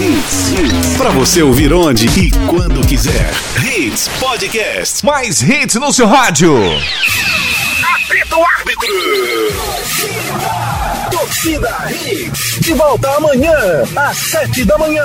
Hits. Pra você ouvir onde e quando quiser. Hits Podcast. Mais hits no seu rádio. Apita o árbitro. Torcida Hits. De volta amanhã, às sete da manhã.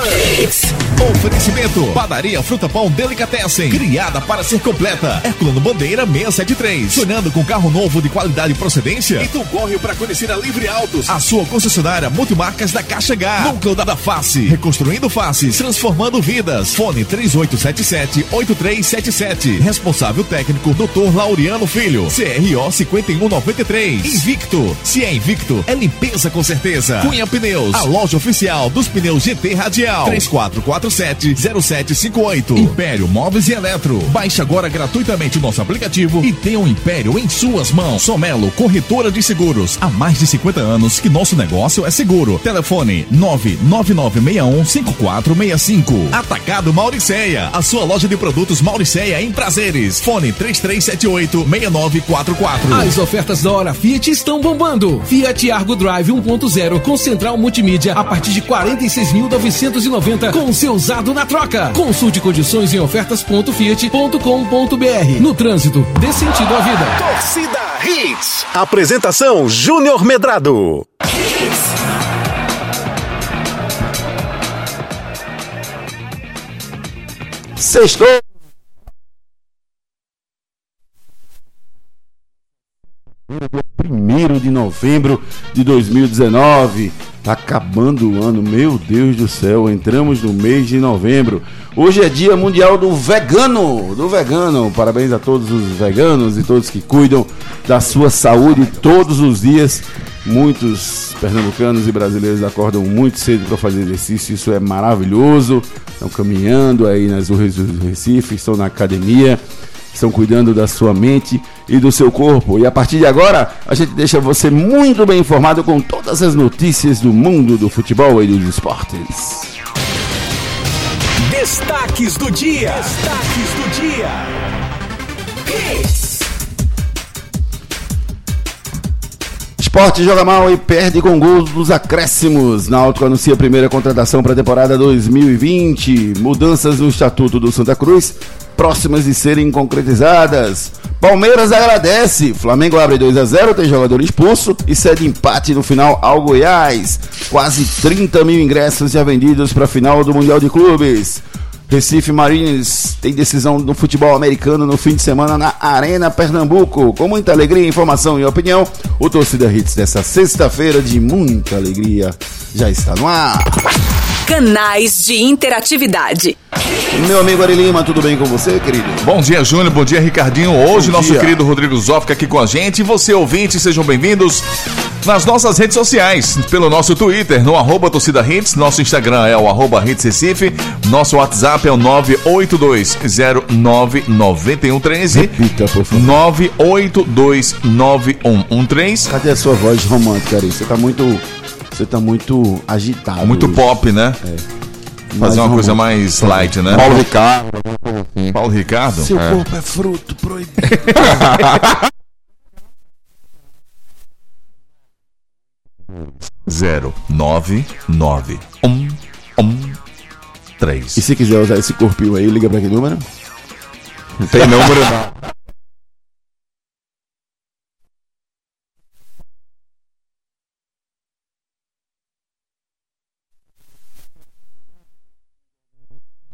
Oferecimento: Padaria Fruta Pão Delicatessen. Criada para ser completa. Herculano Bandeira 673. Sonhando com carro novo de qualidade e procedência? Então corre para conhecer a Livre Autos. A sua concessionária multimarcas da Caixa H. Núcleo da Face. Reconstruindo faces. Transformando vidas. Fone 3877-8377. Responsável técnico Dr. Laureano Filho. CRO 5193. Invicto. Se é invicto, é limpeza com certeza. Cunha Pneus. A loja oficial dos pneus GT Radial. 3447-0758. Império Móveis e Eletro. Baixe agora gratuitamente o nosso aplicativo e tenha o um Império em suas mãos. Somelo, corretora de seguros. Há mais de 50 anos que nosso negócio é seguro. Telefone 999615465. Atacado Mauricéia. A sua loja de produtos Mauricéia em prazeres. Fone 3378-6944. As ofertas da hora Fiat estão bombando. Fiat Argo Drive 1.0 com central multimídia a partir de 46.990 com seu usado na troca. Consulte condições em ofertas.fiat.com.br. No trânsito, dê sentido à vida. Torcida Hits. Apresentação Júnior Medrado. Sextou. Primeiro de novembro de 2019. Tá acabando o ano, meu Deus do céu, entramos no mês de novembro. Hoje é dia mundial do vegano, do vegano. Parabéns a todos os veganos e todos que cuidam da sua saúde todos os dias. Muitos pernambucanos e brasileiros acordam muito cedo para fazer exercício, isso é maravilhoso. Estão caminhando aí nas ruas do Recife, estão na academia, estão cuidando da sua mente e do seu corpo. E a partir de agora, a gente deixa você muito bem informado com todas as notícias do mundo do futebol e dos esportes. Destaques do dia. Destaques do dia. Esporte joga mal e perde com gols dos acréscimos. Náutico anuncia a primeira contratação para a temporada 2020. Mudanças no Estatuto do Santa Cruz, próximas de serem concretizadas. Palmeiras agradece. Flamengo abre 2 a 0 tem jogador expulso e cede empate no final ao Goiás. Quase 30 mil ingressos já vendidos para a final do Mundial de Clubes. Recife Marines tem decisão no futebol americano no fim de semana na Arena Pernambuco. Com muita alegria, informação e opinião, o Torcida Hits dessa sexta-feira de muita alegria já está no ar. Canais de interatividade. Meu amigo Ari Lima, tudo bem com você, querido? Bom dia, Júnior. Bom dia, Ricardinho. Hoje, Bom nosso dia. querido Rodrigo Zofka aqui com a gente. E você, ouvinte, sejam bem-vindos nas nossas redes sociais. Pelo nosso Twitter, no arroba torcida hits. Nosso Instagram é o arroba hits Recife. Nosso WhatsApp é o 982099113. Repita, por favor. 9829113. Cadê a sua voz romântica, Ari? Você tá muito. Você tá muito agitado. Muito hoje. pop, né? Mais Fazer uma coisa mais light, né? Paulo Ricardo. Paulo Ricardo? Seu É. corpo é fruto proibido. Zero nove nove um um três. E se quiser usar esse corpinho aí, liga pra que número? Não tem número não.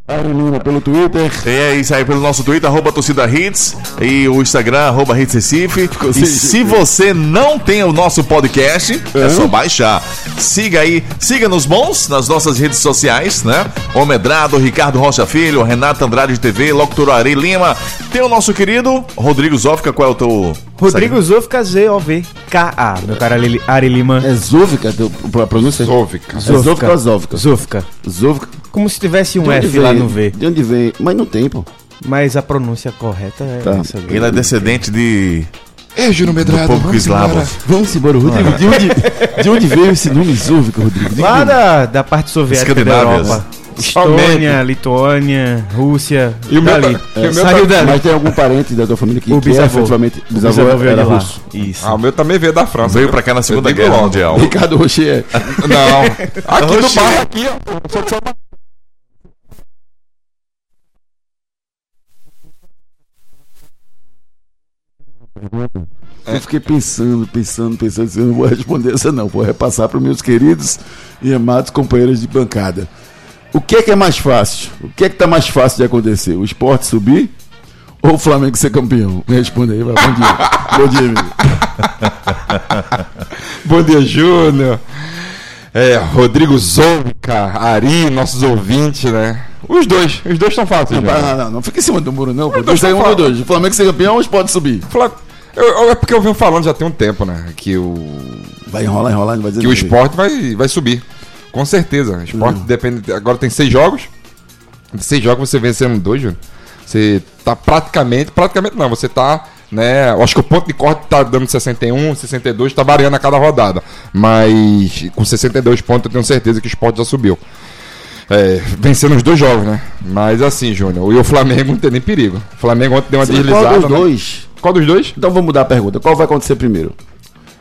Ari Lima pelo Twitter. É isso aí pelo nosso Twitter, arroba torcida hits e o Instagram, arroba hits Recife. E se você não tem o nosso podcast, é Hã? só baixar. Siga aí, siga nos bons, nas nossas redes sociais, né? O Medrado, Ricardo Rocha Filho, Renato Andrade TV, Locutor Ari Lima. Tem o nosso querido Rodrigo Zofka, qual é o teu... Rodrigo Zofka, Z-O-V-K-A. Meu cara Ari- Ari Lima. É teu- a pronúncia? É Zóvica ou Zóvica? Zofka. Zóvica. Como se tivesse um F lá vem? no V. De onde vem? Mas não tem, pô. Mas a pronúncia correta é Tá. essa. Ele é descendente de... É, Júnior Medrado. Do povo vamos eslavo. embora. Vamos embora, Rodrigo. De onde, de onde veio esse nome Zóvica, Rodrigo? Lá da, da parte soviética da Escandinávia. Europa. Estônia, Lituânia, Rússia, e o dali. Meu, é, saiu dali. Mas tem algum parente da tua família que, o bisavô. que é efetivamente bisavô, o bisavô era russo? Isso. Ah, o meu também veio da França. Veio pra cá na Segunda Guerra. Mundial. Ricardo Rocher. Não. Aqui no bairro aqui, ó. Eu fiquei pensando, pensando, pensando, eu não vou responder essa não, vou repassar para meus queridos e amados companheiros de bancada. O que é que é mais fácil? O que é que tá mais fácil de acontecer? O esporte subir ou o Flamengo ser campeão? Me responda aí, vai. Bom dia. Bom dia, amigo. Bom dia, Júnior. É, Rodrigo Zouca, Ari, nossos ouvintes, né? Os dois, os dois estão fáceis. Não, Júnior. não, não, não fica em cima do muro, não. Mas Dois eu um ou dois. O Flamengo ser campeão ou o esporte subir? Fala- eu- eu- é porque eu venho falando já tem um tempo, né? Que o, Vai enrolar, enrolar, não vai dizer que o esporte vai, vai subir. Com certeza. Esporte depende. Agora tem seis jogos. De seis jogos você vencendo dois, Júnior. Você tá praticamente. Praticamente não, você tá. Né, eu acho que o ponto de corte tá dando 61, 62, tá variando a cada rodada. Mas com 62 pontos eu tenho certeza que o esporte já subiu. É, vencendo os dois jogos, né? Mas assim, Júnior, e o Flamengo não tem nem perigo. O Flamengo ontem deu uma Sim, deslizada. Qual dos né? dois? Qual dos dois? Então vamos mudar a pergunta. Qual vai acontecer primeiro?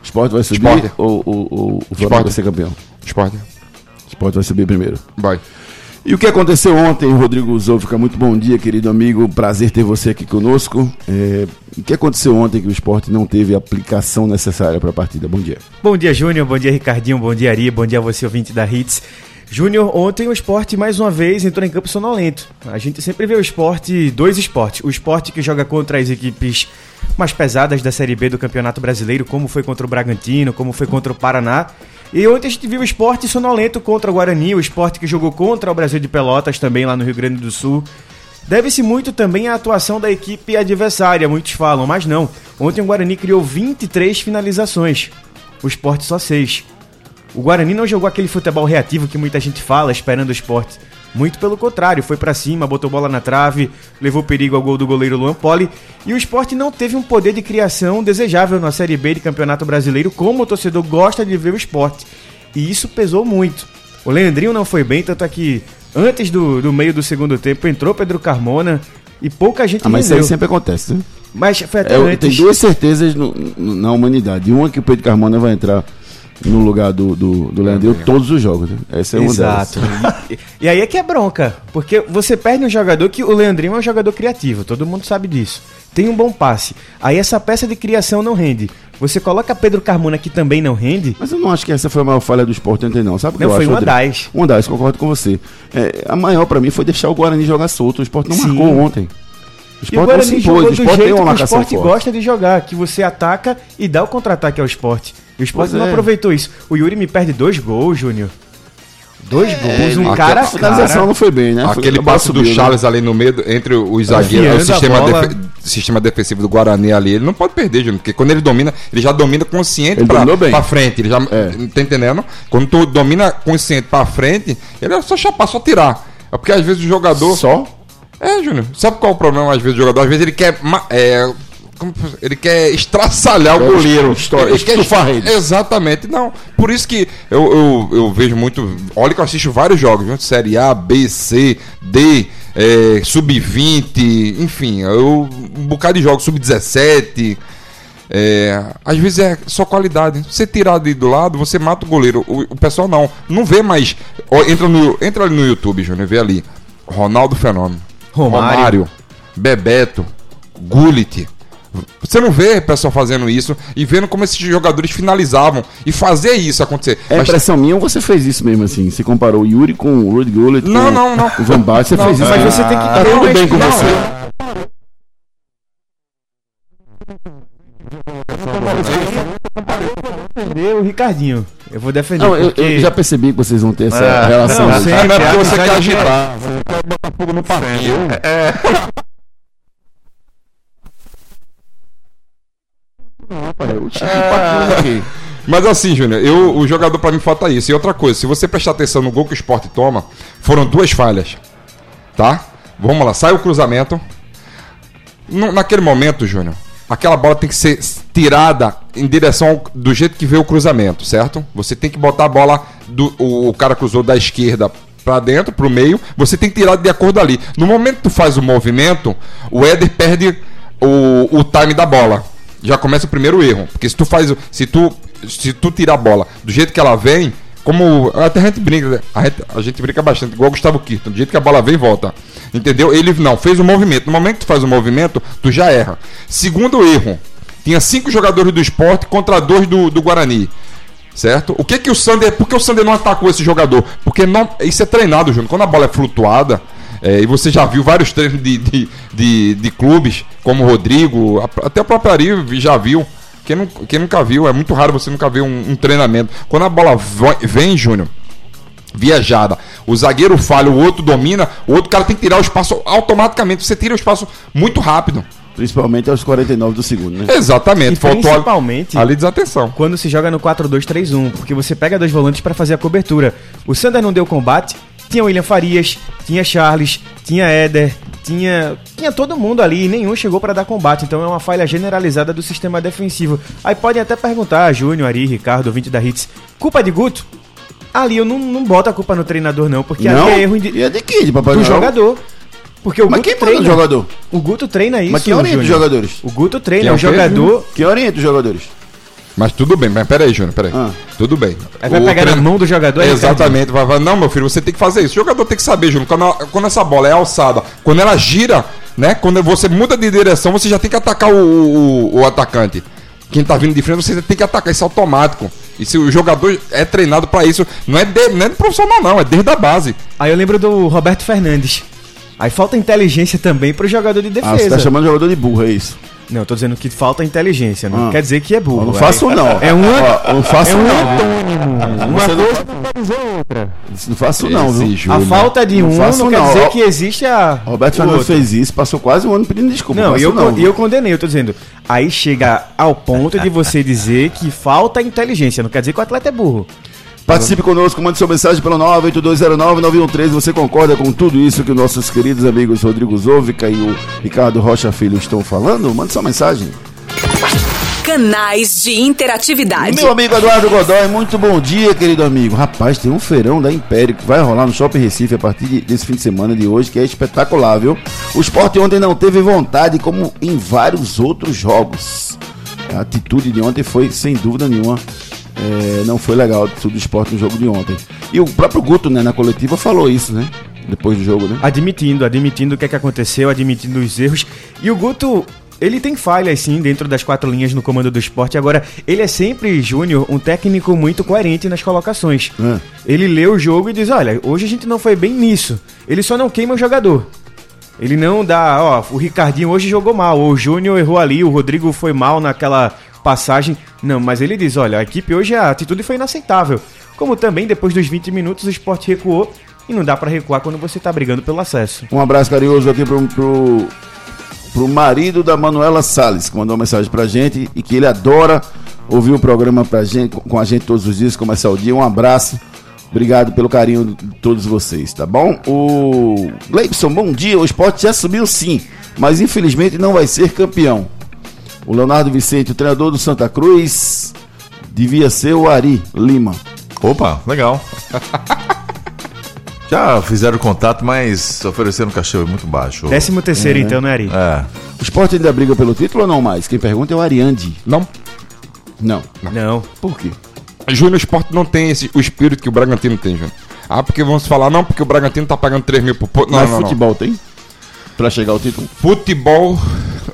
Esporte vai subir Sport. ou, ou- ou o Flamengo Sport. vai ser campeão? Esporte. Esporte vai subir primeiro. Vai. E o que aconteceu ontem, Rodrigo Zoufica? Muito bom dia, querido amigo. Prazer ter você aqui conosco. É, o que aconteceu ontem que o esporte não teve a aplicação necessária para a partida? Bom dia. Bom dia, Júnior. Bom dia, Ricardinho. Bom dia, Ari. Bom dia a você, ouvinte da Hits. Júnior, ontem o esporte mais uma vez entrou em campo sonolento. A gente sempre vê o esporte, dois esportes. O esporte que joga contra as equipes mais pesadas da Série B do Campeonato Brasileiro, como foi contra o Bragantino, como foi contra o Paraná. E ontem a gente viu o esporte sonolento contra o Guarani, o esporte que jogou contra o Brasil de Pelotas também lá no Rio Grande do Sul. Deve-se muito também à atuação da equipe adversária, muitos falam, mas não. Ontem o Guarani criou 23 finalizações, o esporte só 6. O Guarani não jogou aquele futebol reativo que muita gente fala, esperando o esporte. Muito pelo contrário, foi pra cima, botou bola na trave, levou perigo ao gol do goleiro Luan Poli. E o esporte não teve um poder de criação desejável na Série B de Campeonato Brasileiro, como o torcedor gosta de ver o esporte. E isso pesou muito. O Leandrinho não foi bem, tanto é que antes do, do meio do segundo tempo entrou Pedro Carmona e pouca gente Ah, mas isso aí rendeu. sempre acontece, né? Mas foi até É, antes. tem duas certezas no- no- na humanidade. Uma é que o Pedro Carmona vai entrar no lugar do, do, do Leandro todos os jogos. Né? Essa é uma. Exato. E, e aí é que é bronca, porque você perde um jogador que o Leandrinho é um jogador criativo, todo mundo sabe disso. Tem um bom passe. Aí essa peça de criação não rende. Você coloca Pedro Carmona que também não rende. Mas eu não acho que essa foi a maior falha do esporte ontem, não. Sabe o que Não, eu foi acho, uma das. Uma das, concordo com você. É, a maior pra mim foi deixar o Guarani jogar solto. O esporte não Sim. marcou ontem. O E o esporte não Guarani se impôs. O esporte tem uma que o marcação esporte forte. gosta de jogar, que você ataca e dá o contra-ataque ao esporte. E o esporte Pois não é. aproveitou isso. O Yuri me perde dois gols, Júnior. Dois gols, um aquela cara a finalização não foi bem, né? Aquele passe do né? Charles ali no meio, entre os zagueiros, o sistema, defe- sistema defensivo do Guarani ali, ele não pode perder, Júnior, porque quando ele domina, ele já domina consciente pra, pra frente. Ele já, É. tá entendendo? Quando tu domina consciente pra frente, ele é só chapar, só tirar. É porque às vezes o jogador. Só? É, Júnior. Sabe qual é o problema, às vezes, do jogador? Às vezes ele quer. é, ele quer estraçalhar o É, goleiro. estor- Ele quer rede. Exatamente. Não. Por isso que eu, eu, eu vejo muito. Olha que eu assisto vários jogos, viu? Série A, B, C, D, é, Sub-20, enfim. Eu, um bocado de jogos, Sub-17. É, às vezes é só qualidade. Você tirar do lado, você mata o goleiro. O, o pessoal não. Não vê mais. Ó, entra, no, entra ali no YouTube, Júnior, vê ali. Ronaldo Fenômeno. Romário. Bebeto. Gullit. Você não vê pessoal fazendo isso e vendo como esses jogadores finalizavam e fazer isso acontecer. É Mas- impressão minha ou você fez isso mesmo assim? Você comparou o Yuri com o Rudy Gullit? Não, com não, não. O Van Basten, você Não, fez isso. Mas você tem que Tá ter tudo bem com não, você. defender o Ricardinho. Eu vou defender. Não, eu, porque... eu já percebi que vocês vão ter essa Ah, relação. não, sempre. não é porque você quer é- agitar. Você quer botar fogo no pavio. Eu aqui. Mas assim, Júnior, eu, o jogador pra mim falta isso. E outra coisa, se você prestar atenção no gol que o esporte toma, foram duas falhas. Tá? Vamos lá, sai o cruzamento. No- naquele momento, Júnior, aquela bola tem que ser tirada em direção ao- do jeito que veio o cruzamento, certo? Você tem que botar a bola do o, o cara cruzou da esquerda pra dentro, pro meio, você tem que tirar de acordo ali. No momento que tu faz o movimento, o Éder perde o, o time da bola. Já começa o primeiro erro, porque se tu faz, se tu se tu tirar a bola do jeito que ela vem, como até a gente brinca, né? a gente, a gente brinca bastante, igual o Gustavo Kirton, do jeito que a bola vem, volta. Entendeu? Ele não fez o movimento. No momento que tu faz o movimento, tu já erra. Segundo erro, tinha cinco jogadores do esporte contra dois do, do Guarani. Certo? O que que o Sander. Por que o Sander não atacou esse jogador? Porque não, isso é treinado, Júnior. Quando a bola é flutuada, é, e você já viu vários treinos de, de, de, de clubes, como o Rodrigo, até o próprio Ari já viu. Quem, não, quem nunca viu, é muito raro você nunca ver um, um treinamento. Quando a bola vem, Júnior, viajada, o zagueiro falha, o outro domina, o outro cara tem que tirar o espaço automaticamente. Você tira o espaço muito rápido. Principalmente aos 49 do segundo, né? Exatamente. E Faltou principalmente- ali desatenção. Quando se joga no 4-2-3-1, porque você pega dois volantes para fazer a cobertura. O Sander não deu combate, tinha William Farias, tinha Charles, tinha Éder, tinha tinha todo mundo ali e nenhum chegou para dar combate. Então é uma falha generalizada do sistema defensivo. Aí podem até perguntar, Júnior, Ari, Ricardo, ouvinte da Hits, culpa de Guto? Ali eu não, não boto a culpa no treinador não, porque não? ali é erro indi- E é de quem? De Papai do Noel? jogador. Porque o Mas Guto quem treina. o jogador? O Guto treina isso. Mas quem orienta os jogadores? O Guto treina, Quem é o quê? jogador. Quem orienta os jogadores? Mas tudo bem, mas peraí, Júnior, peraí. Ah. Tudo bem. Aí vai O pegar na treino- mão do jogador, Exatamente. Vai, vai, não, meu filho, você tem que fazer isso. O jogador tem que saber, Júnior, quando, quando essa bola é alçada, quando ela gira, né? Quando você muda de direção, você já tem que atacar o, o, o atacante. Quem tá vindo de frente, você tem que atacar. Isso é automático. E se o jogador é treinado pra isso, não é, de, não é de profissional, não, é desde a base. Aí eu lembro do Roberto Fernandes. Aí falta inteligência também pro jogador de Ah, você defesa. tá chamando o jogador de burro, é isso? Não, eu tô dizendo que falta inteligência, não Ah. quer dizer que é burro. Não faço não. É um Ó, não faço é um não. antônimo. Uma Você coisa não dizer outra. Não faço não? Júnior. A falta de Não um faço não quer não. dizer que existe a. Roberto o Fernandes fez isso, passou quase um ano pedindo desculpa. Não, e eu, não. e eu condenei, eu tô dizendo. Aí chega ao ponto de você dizer que falta inteligência. Não quer dizer que o atleta é burro. Participe conosco, mande sua mensagem pelo 98209-9113. Você concorda com tudo isso que os nossos queridos amigos Rodrigo Zovica e o Ricardo Rocha Filho estão falando? Mande sua mensagem. Canais de interatividade. Meu amigo Eduardo Godoy, muito bom dia, querido amigo. Rapaz, tem um feirão da Império que vai rolar no Shopping Recife a partir de- desse fim de semana de hoje, que é espetacular, viu? O esporte ontem não teve vontade, como em vários outros jogos. A atitude de ontem foi, sem dúvida nenhuma, é, não foi legal tudo do esporte no jogo de ontem. E o próprio Guto, né, na coletiva, falou isso, né? Depois do jogo, né? Admitindo, admitindo o que é que aconteceu, admitindo os erros. E o Guto, ele tem falhas sim dentro das quatro linhas no comando do esporte. Agora, ele é sempre, Júnior, um técnico muito coerente nas colocações. É. Ele lê o jogo e diz: olha, hoje a gente não foi bem nisso. Ele só não queima o jogador. Ele não dá, ó, o Ricardinho hoje jogou mal, o Júnior errou ali, o Rodrigo foi mal naquela passagem. Não, mas ele diz: olha, a equipe hoje, a atitude foi inaceitável. Como também, depois dos 20 minutos, o esporte recuou. E não dá pra recuar quando você tá brigando pelo acesso. Um abraço carinhoso aqui pro, pro, pro marido da Manuela Salles, que mandou uma mensagem pra gente e que ele adora ouvir o programa pra gente, com a gente todos os dias, começar o dia. Um abraço. Obrigado pelo carinho de todos vocês, tá bom? O Gleibson, bom dia. O esporte já subiu sim, mas infelizmente não vai ser campeão. O Leonardo Vicente, o treinador do Santa Cruz, devia ser o Ari Lima. Opa, legal. Já fizeram contato, mas ofereceram um cachê muito baixo. Décimo terceiro, então, né, Ari? É. O esporte ainda briga pelo título ou não mais? Quem pergunta é o Ariandi. Não. Não. Não. Por quê? Júnior Esporte não tem esse, o espírito que o Bragantino tem, Júnior. Ah, porque vamos falar, não, porque o Bragantino tá pagando 3 mil por. po- Não, Mas não, não. futebol tem? Pra chegar ao título? Futebol.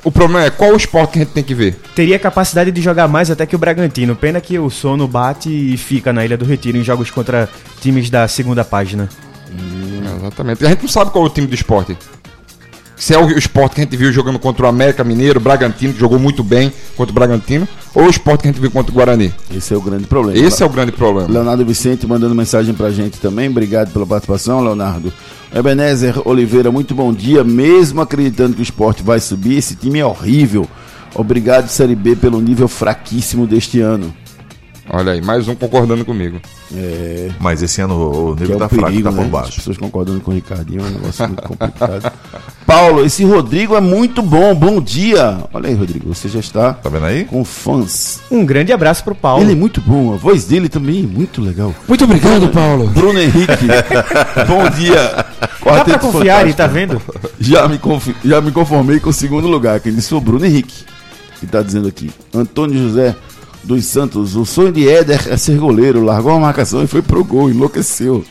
O problema é qual o esporte que a gente tem que ver? Teria capacidade de jogar mais até que o Bragantino. Pena que o sono bate e fica na Ilha do Retiro em jogos contra times da segunda página. Exatamente. A gente não sabe qual é o time do esporte. Se é o esporte que a gente viu jogando contra o América Mineiro, Bragantino, que jogou muito bem contra o Bragantino, ou o esporte que a gente viu contra o Guarani. Esse é o grande problema. Esse é o grande problema. Leonardo Vicente mandando mensagem pra gente também. Obrigado pela participação, Leonardo. Ebenezer Oliveira, muito bom dia. Mesmo acreditando que o esporte vai subir, esse time é horrível. Obrigado, Série B, pelo nível fraquíssimo deste ano. Olha aí, mais um concordando comigo. Mas esse ano o Que nível é tá um fraco, perigo, tá né? por As baixo. pessoas concordando com o Ricardinho é um negócio muito complicado. Paulo, esse Rodrigo é muito bom. Bom dia. Olha aí, Rodrigo, você já está Tá vendo aí? com fãs. Um grande abraço pro Paulo. Ele é muito bom, a voz dele também é muito legal. Muito obrigado, Paulo. Bruno Henrique, bom dia. Dá pra Quarteto confiar, Fantástico. tá vendo? Já me, confi- já me conformei com o segundo lugar. Quem disse foi o Bruno Henrique, que tá dizendo aqui. Antônio José dos Santos, o sonho de Éder é ser goleiro. Largou a marcação e foi pro gol, enlouqueceu.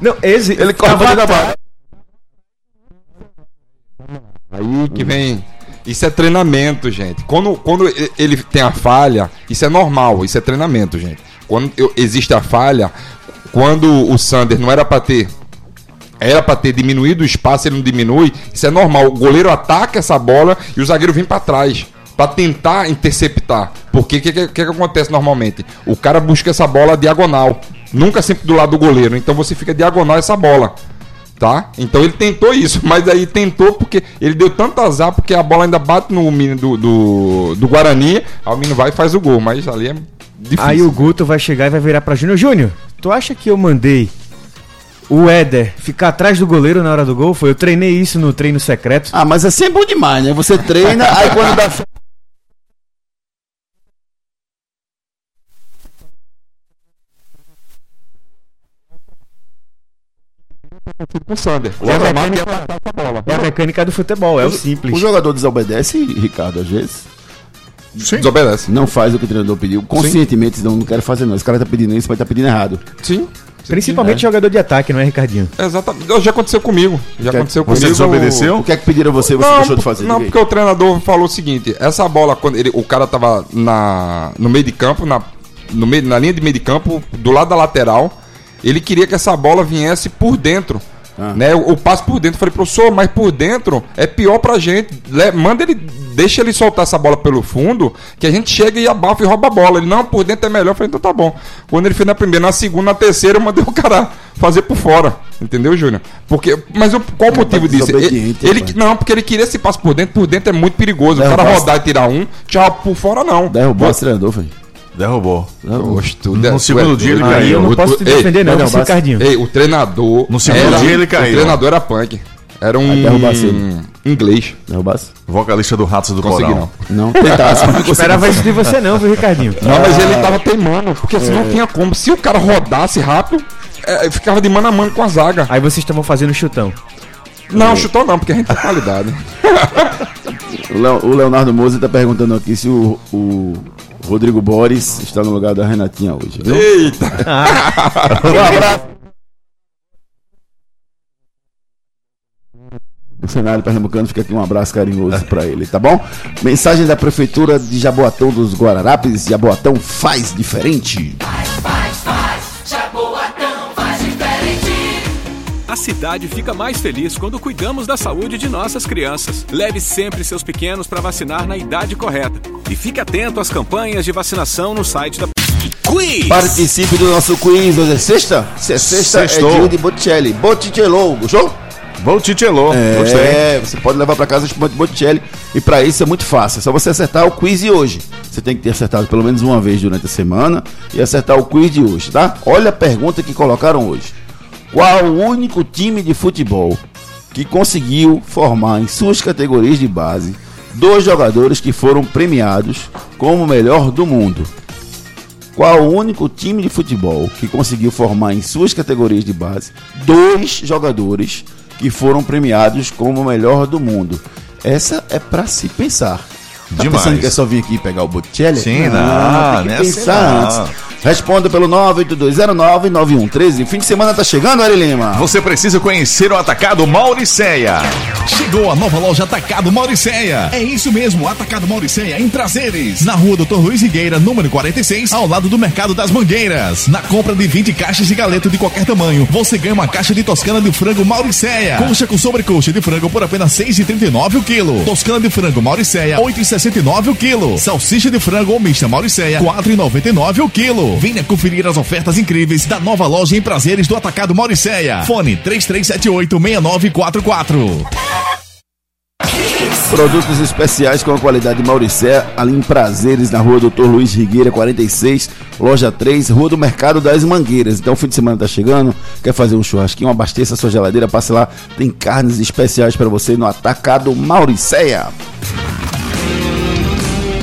Não, esse. Ele corre pra dentro da barra. Aí que vem. Isso é treinamento, gente. Quando, quando ele tem a falha, isso é normal, isso é treinamento, gente. Quando eu- existe a falha, quando o Sander não era pra ter. Era pra ter diminuído o espaço, ele não diminui. Isso é normal. O goleiro ataca essa bola e o zagueiro vem pra trás. Pra tentar interceptar. Porque o que, que, que que acontece normalmente? O cara busca essa bola diagonal. Nunca sempre do lado do goleiro. Então você fica diagonal essa bola. Tá? Então ele tentou isso, mas aí tentou porque ele deu tanto azar porque a bola ainda bate no menino do, do, do Guarani, aí o menino vai e faz o gol, mas ali é difícil. Aí o Guto vai chegar e vai virar pra Júnior. Júnior, tu acha que eu mandei o Éder ficar atrás do goleiro na hora do gol? Foi, eu treinei isso no treino secreto. Ah, mas assim é bom demais, né? Você treina, aí quando dá. com o Sander. O É mecânica- ia matar essa bola. É a mecânica do futebol, é o O simples. jogador desobedece, Ricardo, às vezes. Sim. Desobedece. Não faz o que o treinador pediu. Conscientemente, não, não quero fazer, não. Esse cara tá pedindo isso, mas tá pedindo errado. Sim. Principalmente jogador de ataque, não é, Ricardinho? Exatamente. Já aconteceu comigo. Já Quer- aconteceu Você comigo. desobedeceu? O que é que pediram a você e você Não, deixou de fazer? não porque o treinador falou o seguinte: essa bola, quando ele, o cara tava na, no meio de campo, na, no meio, na linha de meio de campo, do lado da lateral, ele queria que essa bola viesse por dentro. Ah. Né, o, o passe por dentro. Eu falei, professor, mas por dentro é pior pra gente. Le- manda ele, deixa ele soltar essa bola pelo fundo, que a gente chega e abafa e rouba a bola. Ele, não, por dentro é melhor. Eu falei, então tá bom. Quando ele fez na primeira, na segunda, na terceira, eu mandei o cara fazer por fora. Entendeu, Júnior? Porque, mas o- qual o motivo disso? Ele, ele- não, porque ele queria esse passe por dentro. Por dentro é muito perigoso. o Derrubar cara esse- rodar e tirar um, tchau, por fora não. Derrubou esse treinador, velho. Derrubou. Oxe, tu- No tu segundo é dia ele. Aí eu não posso te defender, não, não, Ricardinho. Ei, o treinador. No segundo dia ele caiu. O treinador era punk. Era um inglês. Derrubasse? Vocalista do Ratos do Consegui Coral. não. Não, tentasse, não esperava isso de você não, viu, Ricardinho? Não, mas ele tava teimando, porque assim É. não tinha como. Se o cara rodasse rápido, é, ficava de mano a mano com a zaga. Aí vocês estavam fazendo chutão. Não, chutou não, porque a gente tem qualidade. O, Leo- o Leonardo Moser tá perguntando aqui se o, o Rodrigo Boris está no lugar da Renatinha hoje. Viu? Eita! Um abraço. O cenário pernambucano fica aqui um abraço carinhoso pra ele, tá bom? Mensagem da Prefeitura de Jaboatão dos Guararapes. Jaboatão faz diferente. A cidade fica mais feliz quando cuidamos da saúde de nossas crianças. Leve sempre seus pequenos para vacinar na idade correta. E fique atento às campanhas de vacinação no site da Quiz! Participe do nosso quiz. Hoje é sexta? Se é sexta, Sextou. é dia de Botticelli. Botticello, gostou? Voltichelou. Gostei. É, você pode levar para casa espumante Botticelli e para isso é muito fácil. É só você acertar o quiz de hoje. Você tem que ter acertado pelo menos uma vez durante a semana e acertar o quiz de hoje, tá? Olha a pergunta que colocaram hoje. Qual o único time de futebol que conseguiu formar em suas categorias de base dois jogadores que foram premiados como o melhor do mundo? Qual o único time de futebol que conseguiu formar em suas categorias de base dois jogadores que foram premiados como o melhor do mundo? Essa é pra se pensar. Tá Demais. pensando que é só vir aqui pegar o Botticelli? Sim, não, tem que não é assim pensar não. antes. Responda pelo 982099113. Fim de semana tá chegando, Ari Lima. Você precisa conhecer o atacado Mauricéia. Chegou a nova loja Atacado Mauricéia. É isso mesmo, Atacado Mauricéia em Prazeres. Na rua Doutor Luiz Higueira, número 46, ao lado do Mercado das Mangueiras. Na compra de 20 caixas de galeto de qualquer tamanho, você ganha uma caixa de toscana de frango Mauricéia. Coxa com sobrecoxa de frango por apenas R$ 6,39 o quilo. Toscana de frango Mauricéia, R$ 8,69 o quilo. Salsicha de frango ou mista Mauricéia, R$ 4,99 o quilo. Venha conferir as ofertas incríveis da nova loja em Prazeres do Atacado Mauricéia. Fone 3378-6944. Produtos especiais com a qualidade de Mauricé, ali em Prazeres, na rua Doutor Luiz Rigueira, 46, loja 3, rua do Mercado das Mangueiras. Então, o fim de semana tá chegando, quer fazer um churrasquinho, abasteça sua geladeira, passe lá, tem carnes especiais para você no Atacado Mauricéia.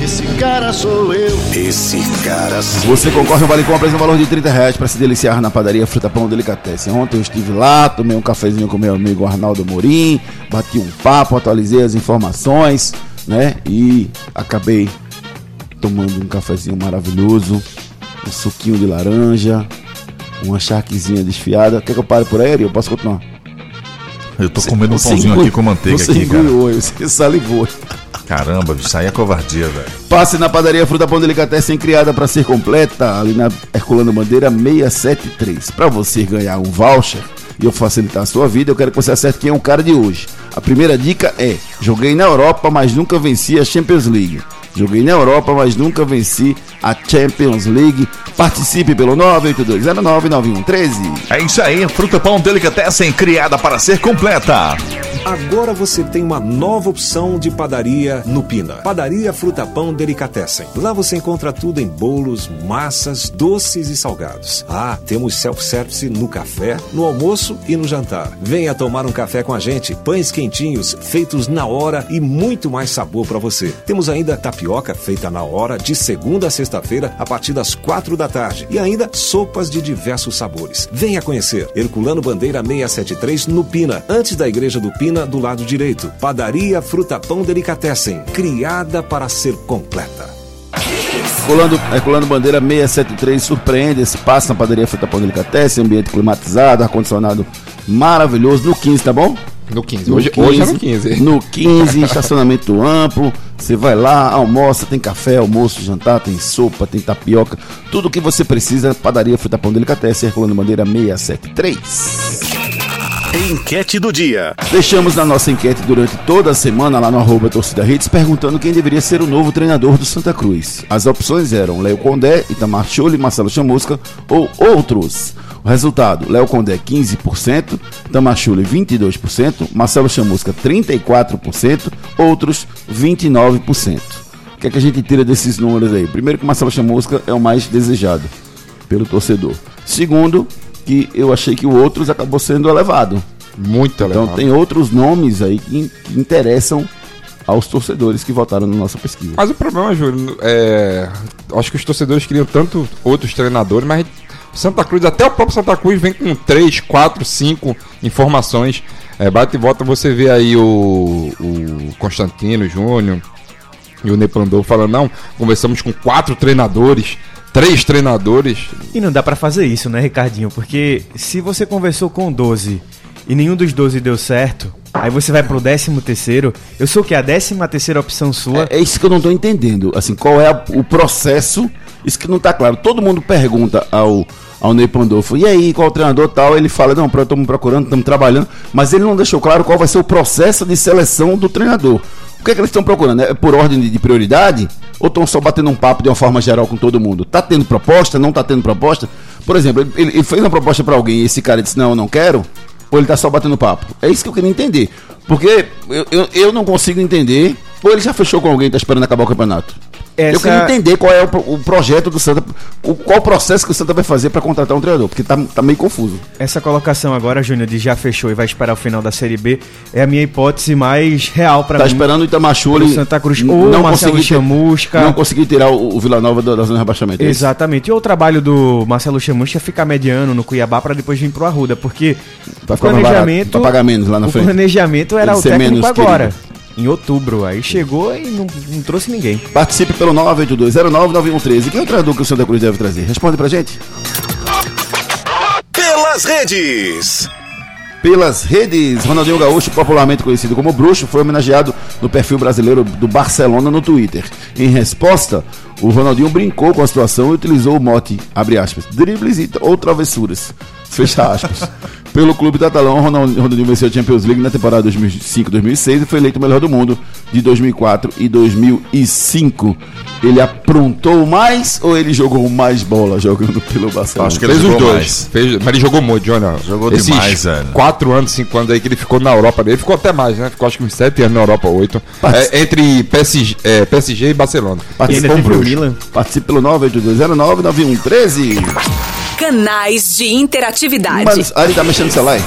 Esse cara sou eu. Esse cara Você concorre a um vale compras no valor de 30 reais para se deliciar na padaria Fruta Pão Delicatessen. Ontem eu estive lá, tomei um cafezinho com meu amigo Arnaldo Morim, bati um papo, atualizei as informações, né? E acabei tomando um cafezinho maravilhoso, um suquinho de laranja, uma charquezinha desfiada. Quer que eu pare por aí, Ari? Eu posso continuar? Eu tô comendo um Você pãozinho aqui com manteiga você aqui, cara. você salivou. Caramba, isso aí é covardia, velho. Passe na padaria Fruta Pão Delicatessen criada para ser completa, ali na Herculano Bandeira 673. Para você ganhar um voucher e eu facilitar a sua vida, eu quero que você acerte quem é o cara de hoje. A primeira dica é: joguei na Europa, mas nunca venci a Champions League. Joguei na Europa, mas nunca venci a Champions League. Participe pelo 982099113. É isso aí, Fruta Pão Delicatessen, criada para ser completa. Agora você tem uma nova opção de padaria no Pina. Padaria Fruta Pão Delicatessen. Lá você encontra tudo em bolos, massas, doces e salgados. Ah, temos self-service no café, no almoço e no jantar. Venha tomar um café com a gente. Pães quentinhos, feitos na hora e muito mais sabor para você. Temos ainda tapioca feita na hora, de segunda a sexta-feira, a partir das quatro da tarde. E ainda sopas de diversos sabores. Venha conhecer. Herculano Bandeira 673 no Pina, antes da Igreja do Pina, do lado direito. Padaria Fruta Pão Delicatessen, criada para ser completa. Colando, Herculano Bandeira 673, surpreende-se, passa na padaria Fruta Pão Delicatessen, ambiente climatizado, ar-condicionado maravilhoso, no 15, tá bom? No 15. Hoje, hoje é no 15. No 15, estacionamento amplo. Você vai lá, almoça, tem café, almoço, jantar, tem sopa, tem tapioca. Tudo o que você precisa, padaria Fruta Pão Delicatessen, Herculano Bandeira 673. Enquete do dia. Deixamos na nossa enquete durante toda a semana lá no arroba Torcida Hits perguntando quem deveria ser o novo treinador do Santa Cruz. As opções eram Léo Condé, Itamar Choli, Marcelo Chamusca ou outros. O resultado, Léo Condé 15%, Itamar Choli 22%, Marcelo Chamusca 34%, outros 29%. O que é que a gente tira desses números aí? Primeiro que Marcelo Chamusca é o mais desejado pelo torcedor. Segundo, que eu achei que o outros acabou sendo elevado. Muito Então elevado. tem outros nomes aí que, que interessam aos torcedores que votaram na nossa pesquisa. Mas o problema, Júlio, é. Acho que os torcedores queriam tanto outros treinadores, mas Santa Cruz, até o próprio Santa Cruz vem com 3, 4, 5 informações. É, bate e volta, você vê aí o, o Constantino Júnior e o Neplandou falando, não, conversamos com quatro treinadores, três treinadores. E não dá pra fazer isso, né, Ricardinho? Porque se você conversou com 12 e nenhum dos 12 deu certo, aí você vai pro 13 terceiro. Eu sou o que? A 13 terceira opção sua. É, é isso que eu não estou entendendo. Assim, qual é a- o processo? Isso que não está claro. Todo mundo pergunta ao, ao Ney Pandolfo, e aí, qual treinador tal? Ele fala, não, estamos procurando, estamos trabalhando, mas ele não deixou claro qual vai ser o processo de seleção do treinador. O que é que eles estão procurando? É por ordem de, de prioridade? Ou estão só batendo um papo de uma forma geral com todo mundo? Tá tendo proposta? Não tá tendo proposta? Por exemplo, ele, ele fez uma proposta para alguém e esse cara disse, não, eu não quero? Ou ele tá só batendo papo? É isso que eu queria entender. Porque eu, eu, eu não consigo entender. Ou ele já fechou com alguém e tá esperando acabar o campeonato? Eu Essa- queria entender qual é o, o projeto do Santa, o, qual o processo que o Santa vai fazer para contratar um treinador, porque tá, tá meio confuso. Essa colocação agora, Júnior, de já fechou e vai esperar o final da Série B, é a minha hipótese mais real pra Tá mim. esperando o Itamachule. Santa Cruz ou Marcelo Chamusca. Não consegui tirar o, o Vila Nova da, zona de rebaixamento. é? Exatamente. E o trabalho do Marcelo Chamusca é ficar mediano no Cuiabá pra depois vir pro Arruda, porque Pra o mais barato, planejamento, pra pagar menos lá na o frente. planejamento era Ele o técnico agora, querido. Em outubro. Aí chegou e não, não trouxe ninguém. Participe pelo 982099113. Quem é o treinador que o Santa Cruz deve trazer? Responde pra gente. Pelas redes. Pelas redes, Ronaldinho Gaúcho, popularmente conhecido como Bruxo, foi homenageado no perfil brasileiro do Barcelona no Twitter. Em resposta, o Ronaldinho brincou com a situação e utilizou o mote, abre aspas, dribles e, ou travessuras, fecha aspas. Pelo clube catalão, Ronald- Ronaldinho venceu a Champions League na temporada 2005-2006 e foi eleito o melhor do mundo de 2004 e 2005. Ele aprontou mais ou ele jogou mais bola jogando pelo Barcelona? Acho que ele Fez os jogou dois. mais. Fez- mas ele jogou muito, Júnior. Jogou Esses demais, velho. quatro anos, cinco anos aí que ele ficou na Europa. Ele ficou até mais, né? Ficou acho que uns sete anos na Europa, oito. Parti- É, entre PSG, é, PSG e Barcelona. E Participe, ainda teve o. Milan. Participe pelo 982099113. Canais de interatividade. Mas Ari tá mexendo no celular? aí?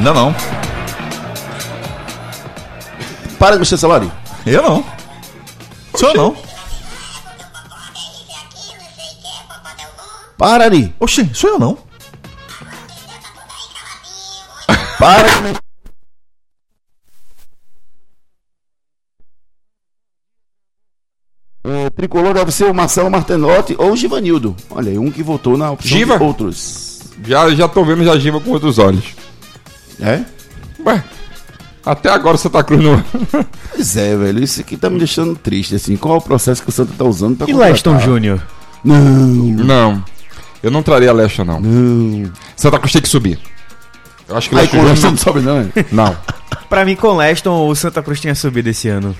Não, não. Para de mexer no celular. Ari. Eu não. Sou eu não. Para, Ari. Oxi, sou eu não. Para de mexer. O tricolor deve ser o Marcelo Martenotti ou o Givanildo. Olha aí, um que votou na opção Giva? de outros. Já, já tô vendo já Giva com outros olhos. É? Ué, Até agora o Santa Cruz não. Pois é, velho. Isso aqui tá me deixando triste, assim. Qual é o processo que o Santa tá usando pra E contratar? Leston Júnior? Não, Não. Eu não traria Leston, não. não. Santa Cruz tem que subir. Eu acho que Aí Leston com o Leston não sobe, não, é? não. Pra mim, com Leston, o Santa Cruz tinha subido esse ano.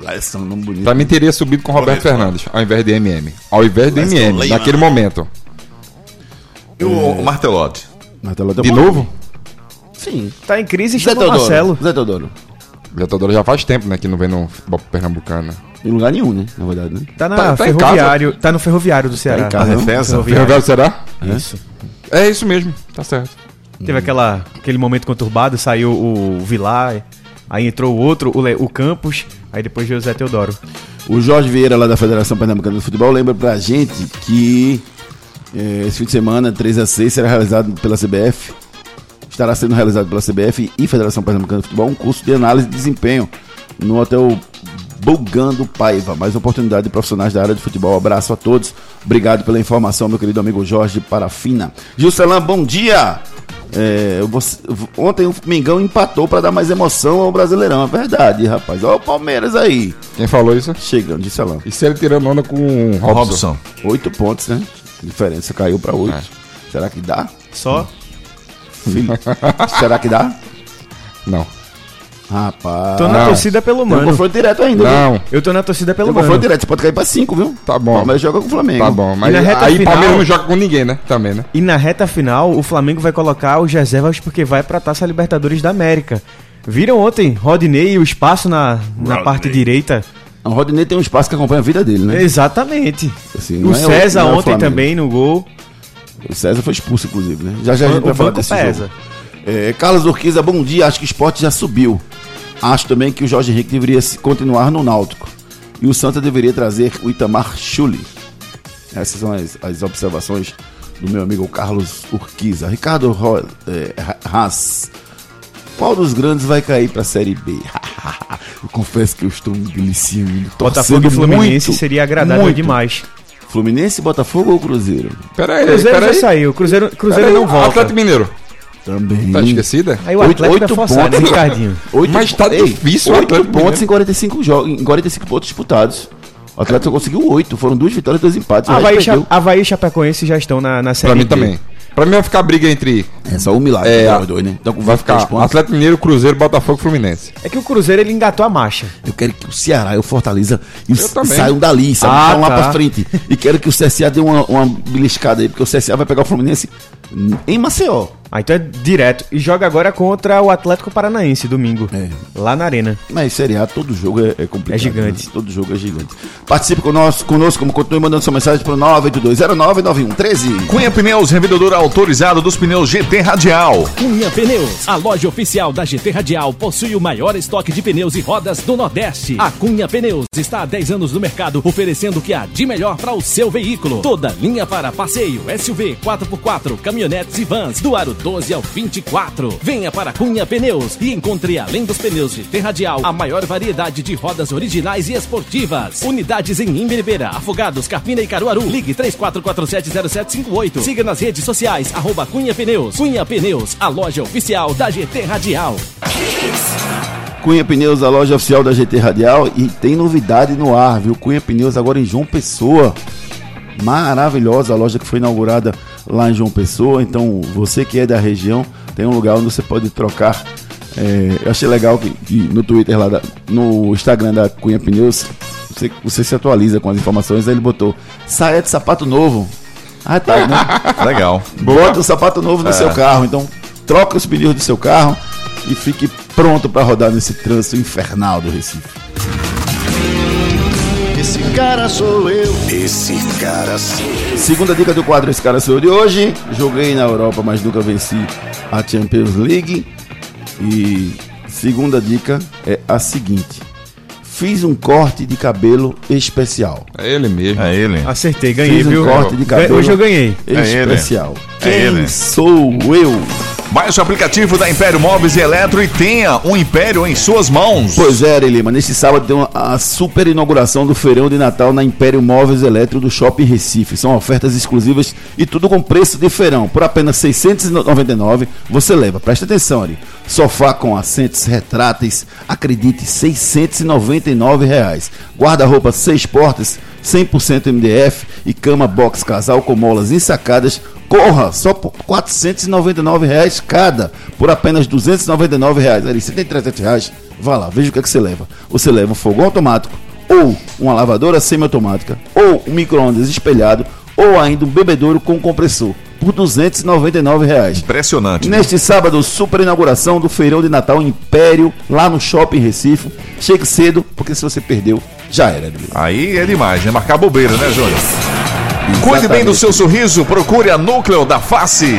Leston não bonito. Pra mim teria subido com Roberto Fernandes, ao invés de MM. Ao invés de Leston MM, naquele momento. E o, o Martelotti? Na tela tá De bom. novo? Sim. Tá em crise, Zé chama o Teodoro. Marcelo. Zé Teodoro. Libertadores já faz tempo, né, que não vem no futebol pernambucano. Em lugar nenhum, né? Na verdade, né? Tá, na Tá- tá em ferroviário, tá no ferroviário do Ceará. em casa, não? Defesa? Ferroviário. Ferroviário será? Isso. É isso mesmo, tá certo. Teve aquela, aquele momento conturbado, saiu o Vilar, aí entrou o outro, o, Le- o Campos, aí depois Zé Teodoro. O Jorge Vieira, lá da Federação Pernambucana de Futebol, lembra pra gente que eh, esse fim de semana, 3 a 6, será realizado pela CBF. Estará sendo realizado pela CBF e Federação Pernambucana de Futebol um curso de análise de desempenho no Hotel Bulgando Paiva. Mais oportunidade de profissionais da área de futebol. Abraço a todos. Obrigado pela informação, meu querido amigo Jorge Parafina. Gilcelan, bom dia! É, você- ontem o Mengão empatou para dar mais emoção ao Brasileirão. É verdade, rapaz. Olha o Palmeiras aí. Quem falou isso? Chegando, Gilcelan. E se ele tirando onda com o Robson? Robson. Oito pontos, né? Diferença caiu para oito. É. Será que dá? Só? Será que dá? Não. Rapaz. tô na Não. torcida pelo Tem um Mano. confronto direto ainda. viu? Não. Eu tô na torcida Tem pelo um confronto Mano. direto. Você pode cair para cinco, viu? Tá bom. Palmeiras joga com o Flamengo. Tá bom, mas na reta aí final- Palmeiras não joga com ninguém, né? Também, né? E na reta final, o Flamengo vai colocar os reservas porque vai pra Taça Libertadores da América. Viram ontem Rodinei e o espaço na, na parte direita? O Rodinei tem um espaço que acompanha a vida dele, né? Exatamente. Assim, não o é César não é o ontem Flamengo. também no gol. O César foi expulso, inclusive, né? Já já a gente O vai falar desse pesa. jogo. É, Carlos Urquiza, bom dia. Acho que o esporte já subiu. Acho também que o Jorge Henrique deveria se- continuar no Náutico. E o Santa deveria trazer o Itamar Chuli. Essas são as, as observações do meu amigo Carlos Urquiza. Ricardo Ro, é, Ra- Haas. Qual dos grandes vai cair para a Série B? eu confesso que eu estou me deliciando. Botafogo e Fluminense muito, seria agradável muito. demais. Fluminense, Botafogo ou Cruzeiro? Pera aí, Cruzeiro pera já saiu, Cruzeiro, Cruzeiro não volta. Atlético Mineiro. Também. Tá esquecida? Aí o Oito- Atlético oito é forçado, pontos. Ricardinho. Oito, Mas tá ei, difícil o Oito Atlético pontos em 45 jogos, em 45 pontos disputados. O Atlético conseguiu oito, foram duas vitórias e dois empates. o Havaí. Cha- Havaí e Chapecoense já estão na, na Série Pra mim também. Pra mim vai ficar briga entre. É só um milagre, É, é, os dois, né? Então Vai 23 ficar. Atlético Mineiro, Cruzeiro, Botafogo e Fluminense. É que o Cruzeiro ele engatou a marcha. Eu quero que o Ceará e o Fortaleza e o- saiam dali, sabe? Ah, Vão lá tá. pra frente. E quero que o CSA dê uma, uma beliscada aí, porque o CSA vai pegar o Fluminense em Maceió. Ah, então é direto. E joga agora contra o Atlético Paranaense, domingo. É. Lá na Arena. Mas Série A, todo jogo é, é complicado. É gigante. né? Todo jogo é gigante. Participe conosco, conosco como continue mandando sua mensagem para o 982099113. Cunha Pneus, revendedor autorizado dos pneus GT Radial. Cunha Pneus, a loja oficial da GT Radial, possui o maior estoque de pneus e rodas do Nordeste. A Cunha Pneus está há 10 anos no mercado, oferecendo o que há de melhor para o seu veículo. Toda linha para passeio, SUV, 4x4, caminhonetes e vans, do aro 12 ao 24. Venha para Cunha Pneus e encontre, além dos pneus GT Radial, a maior variedade de rodas originais e esportivas. Unidades em Imbiribeira, Afogados, Carpina e Caruaru. Ligue 34470758. Siga nas redes sociais, arroba Cunha Pneus. Cunha Pneus, a loja oficial da GT Radial. Cunha Pneus, a loja oficial da GT Radial. E tem novidade no ar, viu? Cunha Pneus agora em João Pessoa. Maravilhosa a loja que foi inaugurada lá em João Pessoa. Então, você que é da região, tem um lugar onde você pode trocar. É, eu achei legal que, que no Twitter lá, da- no Instagram da Cunha Pneus, você, você se atualiza com as informações. Aí ele botou: saia de sapato novo. Ah, tá, né? Legal. Bota o sapato novo no seu carro. Então, troca os pneus do seu carro e fique pronto para rodar nesse trânsito infernal do Recife. Esse cara sou eu. Esse cara sou Segunda dica do quadro Esse Cara Sou Eu de hoje. Joguei na Europa, mas nunca venci a Champions League. E segunda dica é a seguinte. Fiz um corte de cabelo especial. É ele mesmo. É ele. Acertei, ganhei, Fiz um viu? corte de cabelo Hoje eu ganhei. É ele. especial. É Quem ele. sou eu? Baixe o aplicativo da Império Móveis e Eletro e tenha um império em suas mãos. Pois é, Lima. Neste sábado tem a super inauguração do feirão de Natal na Império Móveis e Eletro do Shopping Recife. São ofertas exclusivas e tudo com preço de feirão. Por apenas R$ 699 você leva. Presta atenção, Ari. Sofá com assentos retráteis, acredite, 699 reais. Guarda-roupa seis portas, 100% MDF e cama box casal com molas ensacadas. Corra, só por 499 reais cada, por apenas 299 reais. Ari, você tem 300 reais? Vá lá, veja o que, é que você leva. Você leva um fogão automático, ou uma lavadora semiautomática, ou um micro-ondas espelhado, ou ainda um bebedouro com compressor por 299 reais. Impressionante. Neste sábado, super inauguração do feirão de Natal Império, lá no Shopping Recife. Chegue cedo, porque se você perdeu, já era. Aí é demais, né? Marcar bobeira, né, Júnior? Cuide bem do seu sorriso, procure a Núcleo da Face.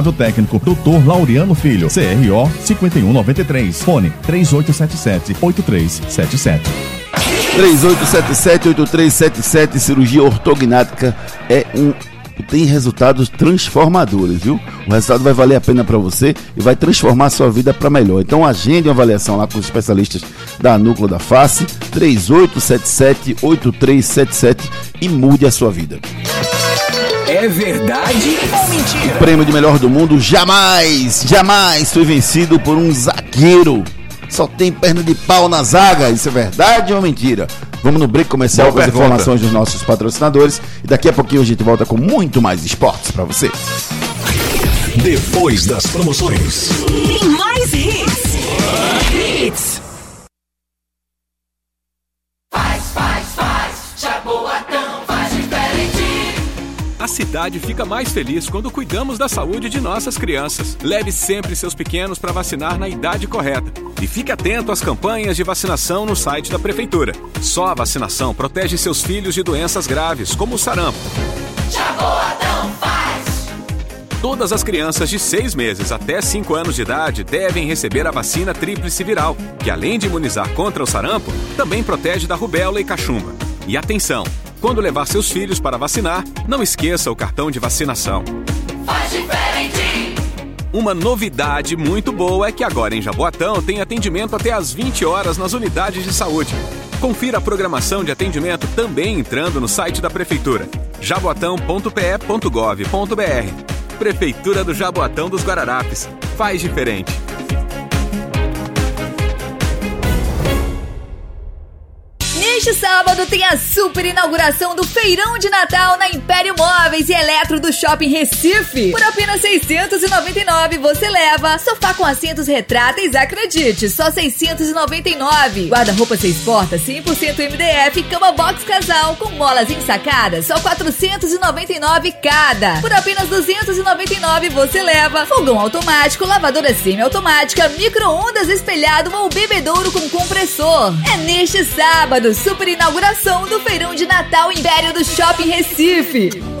técnico, Dr. Laureano Filho, CRO 5193, fone 3877-8377. 3877-8377, cirurgia ortognática é um tem resultados transformadores, viu? O resultado vai valer a pena para você e vai transformar a sua vida para melhor. Então agende uma avaliação lá com os especialistas da Núcleo da Face, 3877-8377 e mude a sua vida. É verdade ou mentira? O prêmio de melhor do mundo jamais, jamais foi vencido por um zagueiro. Só tem perna de pau na zaga. Isso é verdade ou mentira? Vamos no break comercial Boa com as pergunta. informações dos nossos patrocinadores. E daqui a pouquinho a gente volta com muito mais esportes para você. Depois das promoções. Tem mais hits. Hits. A cidade fica mais feliz quando cuidamos da saúde de nossas crianças. Leve sempre seus pequenos para vacinar na idade correta. E fique atento às campanhas de vacinação no site da Prefeitura. Só a vacinação protege seus filhos de doenças graves, como o sarampo. Jaboatão faz. Todas as crianças de 6 meses até 5 anos de idade devem receber a vacina tríplice viral, que além de imunizar contra o sarampo, também protege da rubéola e cachumba. E atenção! Quando levar seus filhos para vacinar, não esqueça o cartão de vacinação. Faz diferente. Uma novidade muito boa é que agora em Jaboatão tem atendimento até às 20 horas nas unidades de saúde. Confira a programação de atendimento também entrando no site da Prefeitura, jaboatão.pe.gov.br. Prefeitura do Jaboatão dos Guararapes. Faz diferente. Neste sábado tem a super inauguração do Feirão de Natal na Império Móveis e Eletro do Shopping Recife. Por apenas 699 você leva sofá com assentos retráteis, acredite, só 699. Guarda-roupa seis portas, 100% MDF, cama box casal com molas ensacadas, só 499 cada. Por apenas 299 você leva fogão automático, lavadora semiautomática, micro-ondas espelhado ou bebedouro com compressor. É neste sábado, super inauguração do Feirão de Natal Império do Shopping Recife.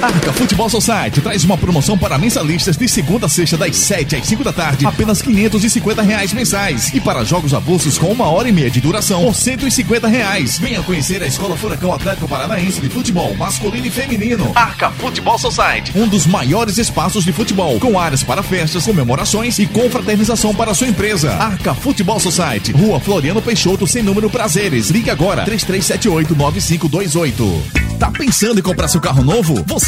Arca Futebol Society traz uma promoção para mensalistas de segunda a sexta, das 7 às 5 da tarde, apenas 550 reais mensais. E para jogos avulsos com uma hora e meia de duração, por 150 reais. Venha conhecer a Escola Furacão Atlético Paranaense de Futebol Masculino e Feminino. Arca Futebol Society, um dos maiores espaços de futebol, com áreas para festas, comemorações e confraternização para sua empresa. Arca Futebol Society, Rua Floriano Peixoto, sem número prazeres. Ligue agora, 3378-9528. Tá pensando em comprar seu carro novo? Você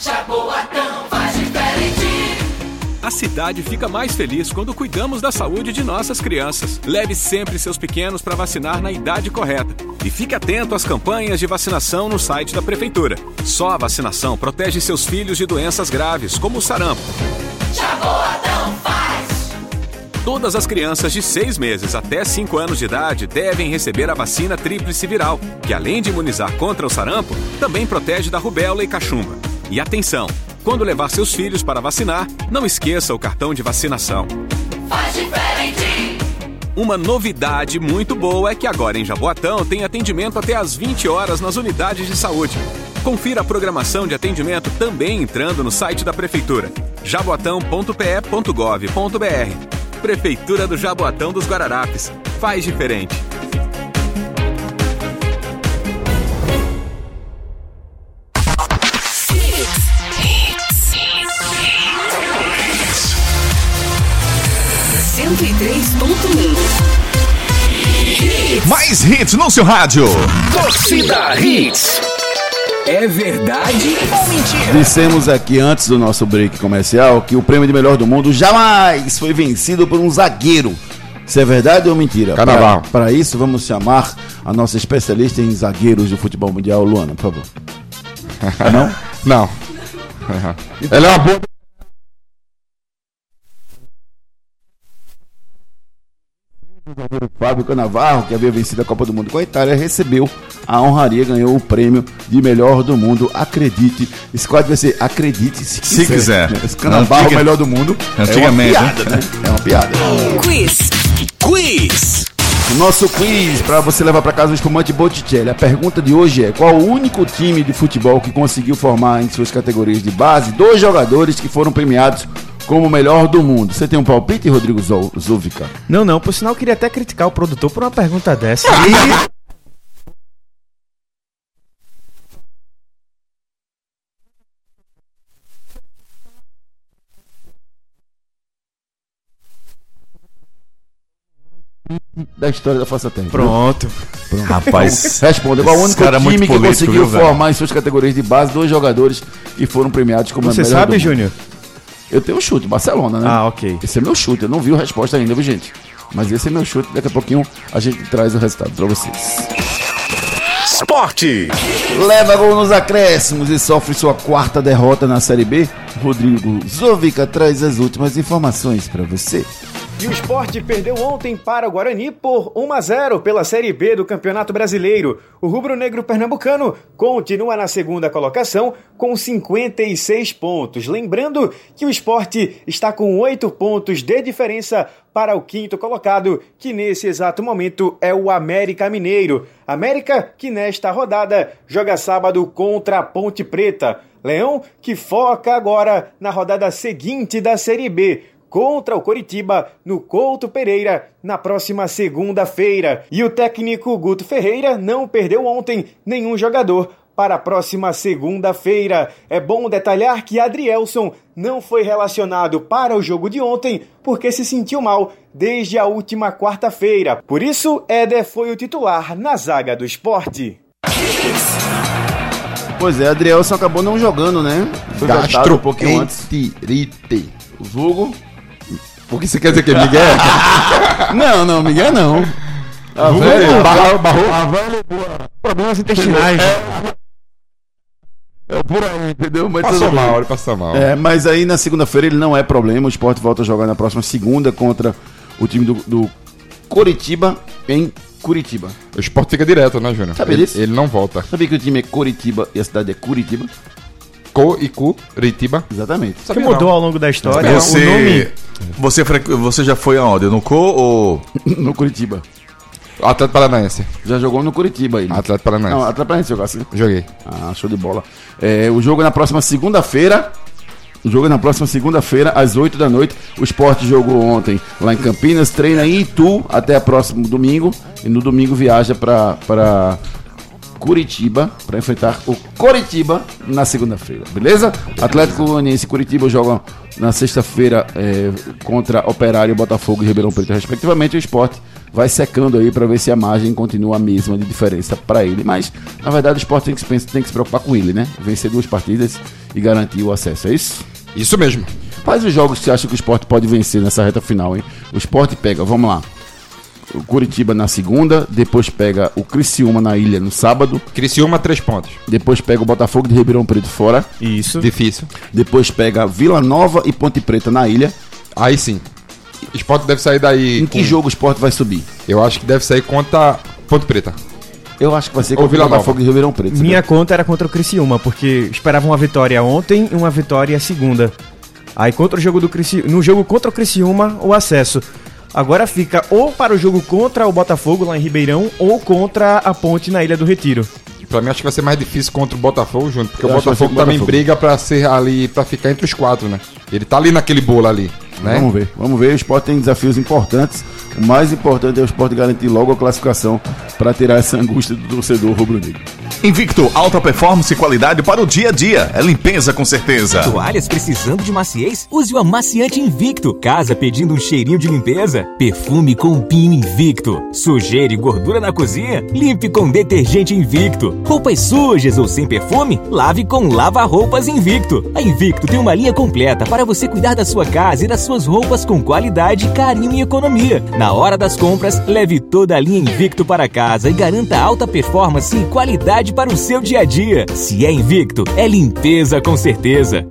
Jaboatão faz diferente. A cidade fica mais feliz quando cuidamos da saúde de nossas crianças. Leve sempre seus pequenos para vacinar na idade correta. E fique atento às campanhas de vacinação no site da Prefeitura. Só a vacinação protege seus filhos de doenças graves, como o sarampo. Jaboatão faz. Todas as crianças de 6 meses até 5 anos de idade devem receber a vacina tríplice viral, que além de imunizar contra o sarampo, também protege da rubéola e cachumba. E atenção! Quando levar seus filhos para vacinar, não esqueça o cartão de vacinação. Faz diferente. Uma novidade muito boa é que agora em Jaboatão tem atendimento até às 20 horas nas unidades de saúde. Confira a programação de atendimento também entrando no site da Prefeitura, jaboatão.pe.gov.br. Prefeitura do Jaboatão dos Guararapes. Faz diferente. Mais hits no seu rádio. Torcida Hits. É verdade ou mentira? Dissemos aqui antes do nosso break comercial que o prêmio de melhor do mundo jamais foi vencido por um zagueiro. Isso é verdade ou mentira? Carnaval. Para isso, vamos chamar a nossa especialista em zagueiros do futebol mundial, Luana, por favor. Não? Não. Ela é uma boa. Fábio Canavarro, que havia vencido a Copa do Mundo com a Itália, recebeu a honraria, ganhou o prêmio de melhor do mundo. Acredite, esse quadro vai ser acredite se, Se quiser. Esse Canavarro, Antiga- melhor do mundo. Antigamente, É uma piada, né? É uma piada. Quiz. Quiz. O nosso quiz para você levar para casa o espumante Botticelli. A pergunta de hoje é: qual o único time de futebol que conseguiu formar em suas categorias de base dois jogadores que foram premiados como o melhor do mundo? Você tem um palpite, Rodrigo Zulvica? Não, não, por sinal eu queria até criticar o produtor por uma pergunta dessa. Da história da Força Técnica. Pronto. Rapaz, Responda, qual o único cara é time que político, conseguiu viu, velho? formar em suas categorias de base dois jogadores que foram premiados como Você o melhor sabe, do mundo? Júnior? Eu tenho um chute, Barcelona, né? Ah, ok. Esse é meu chute, eu não vi a resposta ainda, viu, gente? Mas esse é meu chute, daqui a pouquinho a gente traz o resultado pra vocês. Esporte. Leva gol nos acréscimos e sofre sua quarta derrota na Série B. Rodrigo Zovica traz as últimas informações pra você. E o esporte perdeu ontem para o Guarani por 1 a 0 pela Série B do Campeonato Brasileiro. O rubro-negro pernambucano continua na segunda colocação com 56 pontos. Lembrando que o esporte está com 8 pontos de diferença para o quinto colocado, que nesse exato momento é o América Mineiro. América que nesta rodada joga sábado contra a Ponte Preta. Leão que foca agora na rodada seguinte da Série B contra o Coritiba no Couto Pereira na próxima segunda-feira. E o técnico Guto Ferreira não perdeu ontem nenhum jogador para a próxima segunda-feira. É bom detalhar que Adrielson não foi relacionado para o jogo de ontem porque se sentiu mal desde a última quarta-feira. Por isso, Éder foi o titular na zaga do esporte. Pois é, Adrielson acabou não jogando, né? Foi vetado um pouquinho antes. O Vulgo porque você quer dizer que é Miguel? não, não, Miguel não. A velho, barrou, problemas intestinais. É, é por aí, entendeu? Mas passou mal, ele passou mal. É, mas aí na segunda-feira ele não é problema. O esporte volta a jogar na próxima segunda contra o time do, do Coritiba em Curitiba. O esporte fica direto, né, Júnior? Sabe ele, disso? ele não volta. Sabia que o time é Curitiba e a cidade é Curitiba? Co e Curitiba. Exatamente. Que mudou ao longo da história Você, o nome. você, frequ- você já foi aonde? No Co ou. no Curitiba. Atlético Paranaense. Já jogou no Curitiba ele. Atlético Paranaense. Não, Atlético Paranaense jogou assim. Joguei. Ah, show de bola. É, o jogo é na próxima segunda-feira. O jogo é na próxima segunda-feira, às 8 da noite. O esporte jogou ontem lá em Campinas, treina em Itu até o próximo domingo. E no domingo viaja para Curitiba para enfrentar o Coritiba na segunda-feira, beleza? Atlético Goianiense e Curitiba jogam na sexta-feira é, contra Operário, Botafogo e Ribeirão Preto, respectivamente. O esporte vai secando aí para ver se a margem continua a mesma de diferença para ele. Mas, na verdade, o esporte tem que, tem que se preocupar com ele, né? Vencer duas partidas e garantir o acesso, é isso? Isso mesmo. Quais os jogos que você acha que o esporte pode vencer nessa reta final, hein? O esporte pega, vamos lá. O Curitiba na segunda, depois pega o Criciúma na ilha no sábado, Criciúma, três pontos. depois pega o Botafogo de Ribeirão Preto fora, Isso. Difícil. depois pega Vila Nova e Ponte Preta na ilha. Aí sim. O esporte deve sair daí. Em que com- jogo o esporte vai subir? Eu acho que deve sair contra Ponte Preta. Eu acho que vai ser contra o Vila Nova. Botafogo de Ribeirão Preto. sabe? Minha conta era contra o Criciúma, porque esperava uma vitória ontem e uma vitória segunda. Aí contra o jogo do Criciúma, no jogo contra o Criciúma, o acesso. Agora fica ou para o jogo contra o Botafogo lá em Ribeirão ou contra a Ponte na Ilha do Retiro. Pra mim acho que vai ser mais difícil contra o Botafogo junto, porque Eu o Botafogo também Botafogo. briga pra ser ali, pra ficar entre os quatro, né? Ele tá ali naquele bolo ali, né? Vamos ver, vamos ver. O esporte tem desafios importantes. O mais importante é o esporte garantir logo a classificação para tirar essa angústia do torcedor rubro-negro. Invicto, alta performance e qualidade para o dia a dia. É limpeza com certeza. Toalhas precisando de maciez? Use o amaciante Invicto. Casa pedindo um cheirinho de limpeza? Perfume com pinho Invicto. Sujeira e gordura na cozinha? Limpe com detergente Invicto. Roupas sujas ou sem perfume? Lave com lava-roupas Invicto. A Invicto tem uma linha completa para você cuidar da sua casa e das suas roupas com qualidade, carinho e economia. Na hora das compras, leve toda a linha Invicto para casa e garanta alta performance e qualidade para o seu dia a dia. Se é Invicto, é limpeza com certeza.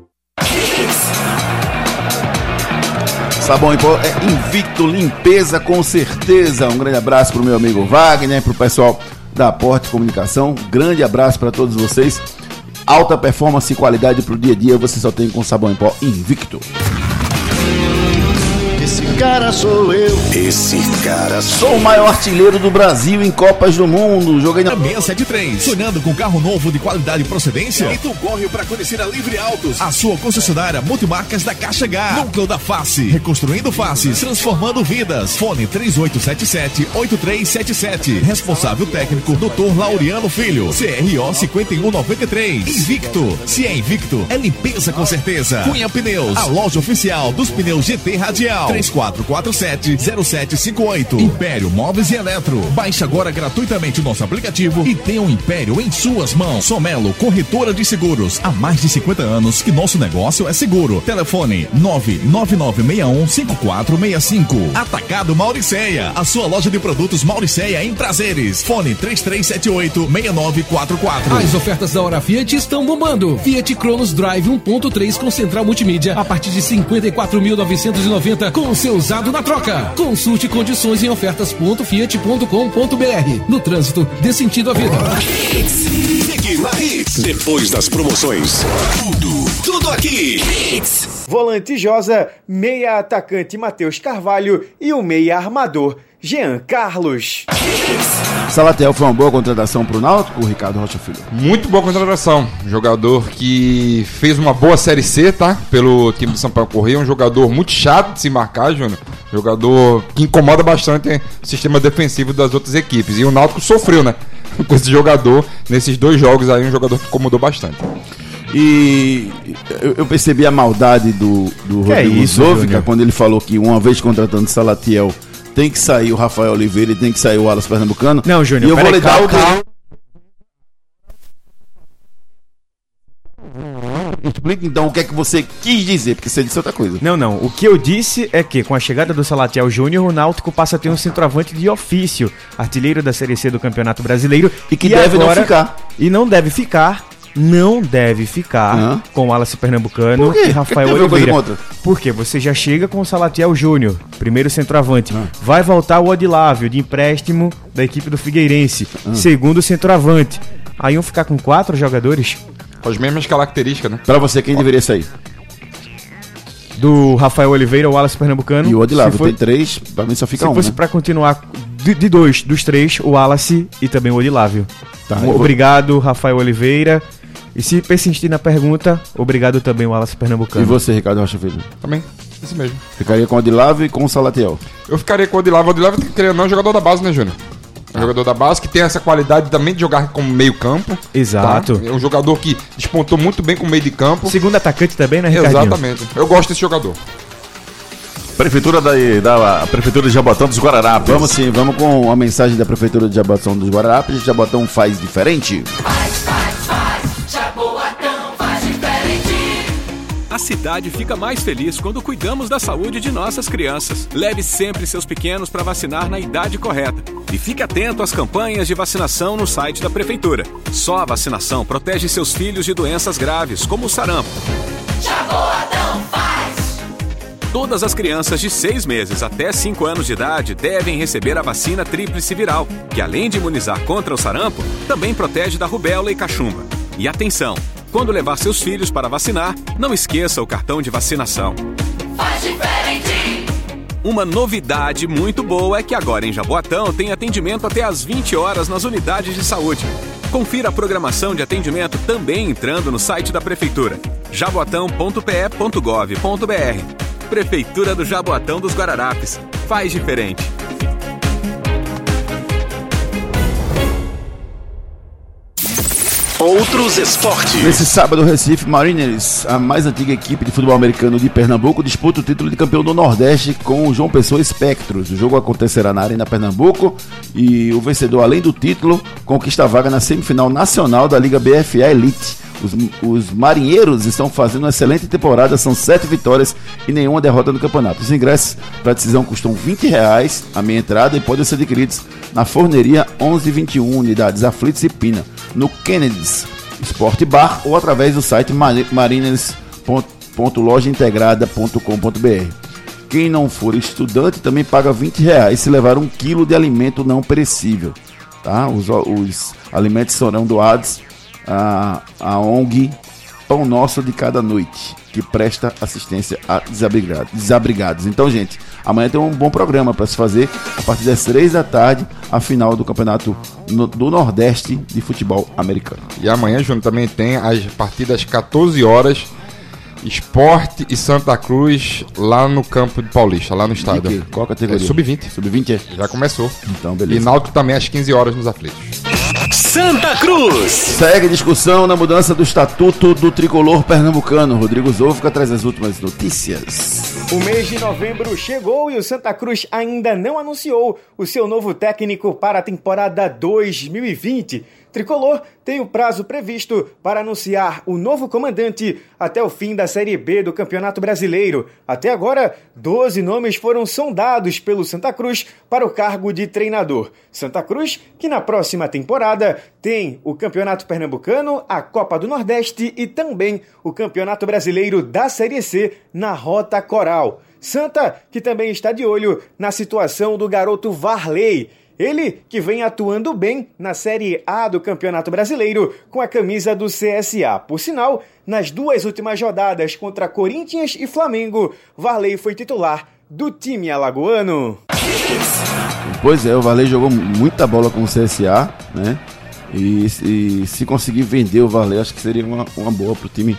Sabão pó é invicto, limpeza com certeza. Um grande abraço pro meu amigo Wagner, pro pessoal da Porte Comunicação. Grande abraço para todos vocês. Alta performance e qualidade pro dia a dia você só tem com sabão em pó invicto. Esse cara sou eu. Esse cara Sou o maior artilheiro do Brasil em Copas do Mundo. Joguei na 673. Sonhando com carro novo de qualidade e procedência? Então corre para conhecer a Livre Autos, a sua concessionária multimarcas da Caixa H. Núcleo da Face, reconstruindo faces, transformando vidas. Fone 3877-8377. Responsável técnico, Dr. Laureano Filho. CRO 5193. Invicto. Se é Invicto, é limpeza com certeza. Cunha Pneus, a loja oficial dos pneus GT Radial. 3447-0758. Império Móveis e Eletro. Baixe agora gratuitamente o nosso aplicativo e tenha um Império em suas mãos. Somelo, corretora de seguros. Há mais de 50 anos que nosso negócio é seguro. Telefone 999615465. Atacado Mauriceia. A sua loja de produtos Mauriceia em prazeres. Fone 3378-6944. As ofertas da Hora Fiat estão bombando. Fiat Cronos Drive 1.3 com central multimídia a partir de 54.990 com seu usado na troca. Consulte condições em ofertas.fiat.com.br. No trânsito, dê sentido à vida. Fique na Hits. Depois das promoções, tudo, tudo aqui. Hits. Volante Josa, meia atacante Matheus Carvalho e o meia armador Jean Carlos. Salatiel foi uma boa contratação pro Náutico, Ricardo Rocha Filho? Muito boa contratação. Jogador que fez uma boa Série C, tá? Pelo time do Sampaio Correia. Um jogador muito chato de se marcar, Júnior. Jogador que incomoda bastante o sistema defensivo das outras equipes. E o Náutico sofreu, né? Com esse jogador, nesses dois jogos aí, um jogador que incomodou bastante. E eu, percebi a maldade do, do Que é Rodrigo isso, Zóvica Júnior? quando ele falou que uma vez contratando Salatiel tem que sair o Rafael Oliveira e tem que sair o Alas Pernambucano. Não, Júnior, E eu vou lhe dar o calma. Explica então o que é que você quis dizer, porque você disse outra coisa. Não, não. O que eu disse é que com a chegada do Salatiel Júnior, o Náutico passa a ter um centroavante de ofício, artilheiro da Série C do Campeonato Brasileiro. E que deve não ficar. E não deve ficar. Não deve ficar Hã? com o Wallace Pernambucano Por quê? e Rafael Oliveira. Porque você já chega com o Salatiel Júnior, primeiro centroavante. Ah. Vai voltar o Odilávio, de empréstimo da equipe do Figueirense, Ah. segundo centroavante. Aí iam ficar com quatro jogadores Com as mesmas características, né? Pra você, quem deveria sair? do Rafael Oliveira, o Wallace Pernambucano. E o Odilávio, Se for- tem três, pra mim só fica Se um. fosse né? pra continuar de, de dois, dos três, o Wallace e também o Odilávio. Tá, Um vou- Obrigado, Rafael Oliveira. E se persistir na pergunta, obrigado também, Wallace Pernambucano. E você, Ricardo Rocha Filho? Também, isso mesmo. Ficaria com o Odilávio e com o Salatiel. Eu ficaria com o Odilávio. O Odilávio, querendo não, é um jogador da base, né, Júnior? É um jogador da base que tem essa qualidade também de jogar como meio campo. Exato. tá? É um jogador que despontou muito bem com o meio de campo. Segundo atacante também, né, Ricardinho? Exatamente. Eu gosto desse jogador. Prefeitura da, da a Prefeitura de Jabotão dos Guararapes. Vamos sim, vamos com a mensagem da Prefeitura de Jabotão dos Guararapes. Jabotão faz diferente. A cidade fica mais feliz quando cuidamos da saúde de nossas crianças. Leve sempre seus pequenos para vacinar na idade correta. E fique atento às campanhas de vacinação no site da Prefeitura. Só a vacinação protege seus filhos de doenças graves, como o sarampo. Jaboatão faz. Todas as crianças de 6 meses até 5 anos de idade devem receber a vacina tríplice viral, que além de imunizar contra o sarampo, também protege da rubéola e cachumba. E atenção! Quando levar seus filhos para vacinar, não esqueça o cartão de vacinação. Faz diferente. Uma novidade muito boa é que agora em Jaboatão tem atendimento até às 20 horas nas unidades de saúde. Confira a programação de atendimento também entrando no site da Prefeitura, jaboatão.pe.gov.br. Prefeitura do Jaboatão dos Guararapes. Faz diferente. Outros esportes. Nesse sábado, o Recife Mariners, a mais antiga equipe de futebol americano de Pernambuco, disputa o título de campeão do Nordeste com o João Pessoa Espectros. O jogo acontecerá na Arena Pernambuco e o vencedor, além do título, conquista a vaga na semifinal nacional da Liga BFA Elite. Os, os marinheiros estão fazendo uma excelente temporada, são sete vitórias e nenhuma derrota no campeonato. Os ingressos para a decisão custam 20 reais a meia entrada e podem ser adquiridos na forneria 1121 unidades Aflitos e Pina, no Kennedy's Sport Bar ou através do site mariners.lojaintegrada.com.br. Quem não for estudante também paga 20 reais se levar um quilo de alimento não perecível. Tá? Os, os alimentos serão doados à, à ONG Pão Nosso de Cada Noite, que presta assistência a desabrigados. desabrigados. Então, gente, amanhã tem um bom programa para se fazer a partir das 3 da tarde, a final do Campeonato no- do Nordeste de Futebol Americano. E amanhã, Júnior, também tem as partir das 14 horas. Esporte e Santa Cruz lá no campo de Paulista, lá no estádio. Qual categoria? É Sub-20. Sub-20 é? Já começou. Então, E beleza. Náutico também às 15 horas nos aflitos. Santa Cruz. Segue discussão na mudança do estatuto do tricolor pernambucano. Rodrigo Zoufica traz as últimas notícias. O mês de novembro chegou e o Santa Cruz ainda não anunciou o seu novo técnico para a temporada 2020. Tricolor tem o prazo previsto para anunciar o novo comandante até o fim da Série B do Campeonato Brasileiro. Até agora, 12 nomes foram sondados pelo Santa Cruz para o cargo de treinador. Santa Cruz, que na próxima temporada tem o Campeonato Pernambucano, a Copa do Nordeste e também o Campeonato Brasileiro da Série C na Rota Coral. Santa, que também está de olho na situação do garoto Varley. Ele que vem atuando bem na Série A do Campeonato Brasileiro com a camisa do CSA. Por sinal, nas duas últimas rodadas contra Corinthians e Flamengo, Varley foi titular do time alagoano. Pois é, o Varley jogou muita bola com o CSA, né? E, e se conseguir vender o Varley, acho que seria uma, uma boa pro time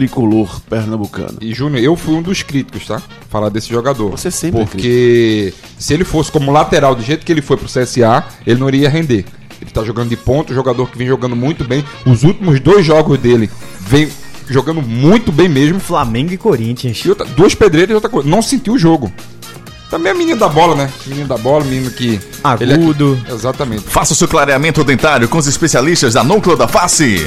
tricolor pernambucano. E Júnior, eu fui um dos críticos, tá? Falar desse jogador. Você sempre é Porque se ele fosse como lateral, do jeito que ele foi pro CSA, ele não iria render. Ele tá jogando de ponto, jogador que vem jogando muito bem. Os últimos dois jogos dele vem jogando muito bem mesmo. Flamengo e Corinthians. E outra, duas pedreiras e outra coisa. Não sentiu o jogo. Também é menino da bola, né? Menino da bola, menino que. Agudo. É... Exatamente. Faça o seu clareamento dentário com os especialistas da Núcleo da Face.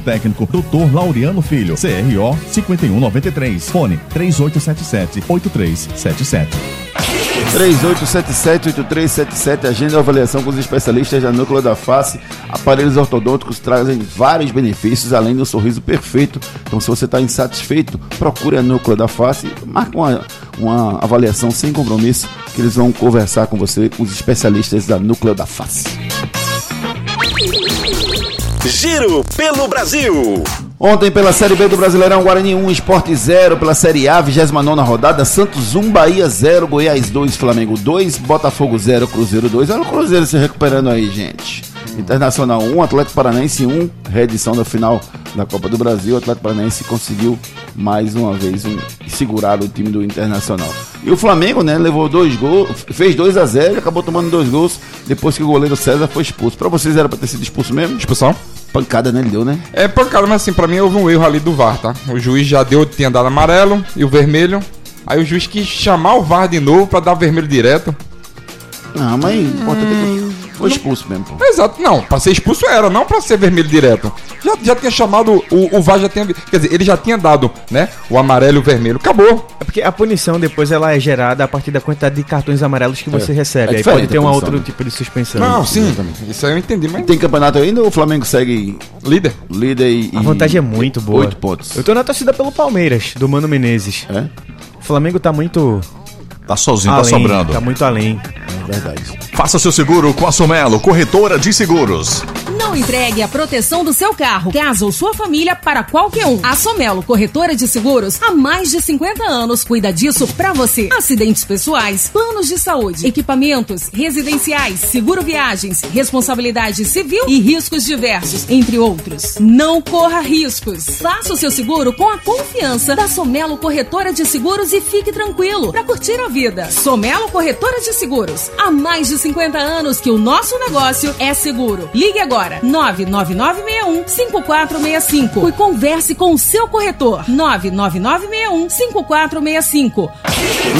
técnico, Dr. Laureano Filho, CRO 5193, fone 3877-8377. 3877-8377, agenda de avaliação com os especialistas da Núcleo da Face. Aparelhos ortodônticos trazem vários benefícios, além do sorriso perfeito. Então, se você está insatisfeito, procure a Núcleo da Face, marque uma, uma avaliação sem compromisso, que eles vão conversar com você, com os especialistas da Núcleo da Face. Giro pelo Brasil. Ontem, pela Série B do Brasileirão, Guarani 1, Esporte 0. Pela Série A, 29 rodada, Santos 1, Bahia 0, Goiás 2, Flamengo 2, Botafogo 0, Cruzeiro 2. Olha o Cruzeiro se recuperando aí, gente. Internacional 1, Atlético Paranaense 1, reedição da final da Copa do Brasil. O Atlético Paranaense conseguiu mais uma vez um, segurar o time do Internacional. E o Flamengo, né, levou dois gols, fez 2 a 0 e acabou tomando dois gols depois que o goleiro César foi expulso. Pra vocês era pra ter sido expulso mesmo? Expulsão? Pancada, né? Ele deu, né? É pancada, mas assim, pra mim houve um erro ali do VAR, tá? O juiz já deu, tinha dado amarelo e o vermelho. Aí o juiz quis chamar o VAR de novo pra dar vermelho direto. Não, mas que foi expulso mesmo, pô. Exato, não, pra ser expulso era, não pra ser vermelho direto. Já, já tinha chamado, o, o VAR já tinha. Quer dizer, ele já tinha dado, né? O amarelo e o vermelho. Acabou. É porque a punição depois ela é gerada a partir da quantidade de cartões amarelos que você É. recebe. É Aí pode ter um outro né? tipo de suspensão. Não, sim. Isso aí eu entendi, mas. Tem campeonato ainda ou o Flamengo segue líder? Líder e. A vantagem é muito boa. Oito pontos. Eu tô na torcida pelo Palmeiras, do Mano Menezes. É? O Flamengo tá muito. Tá sozinho, além, tá sobrando. Tá muito além. É verdade. Faça seu seguro com a Somelo, corretora de seguros. Não entregue a proteção do seu carro, casa ou sua família para qualquer um. A Somelo, corretora de seguros, há mais de 50 anos, cuida disso pra você. Acidentes pessoais, planos de saúde, equipamentos, residenciais, seguro viagens, responsabilidade civil e riscos diversos, entre outros. Não corra riscos. Faça o seu seguro com a confiança da Somelo Corretora de Seguros e fique tranquilo para curtir a vida. Somelo Corretora de Seguros, há mais de 50 anos que o nosso negócio é seguro. Ligue agora 99961 5465 e converse com o seu corretor 99961 5465.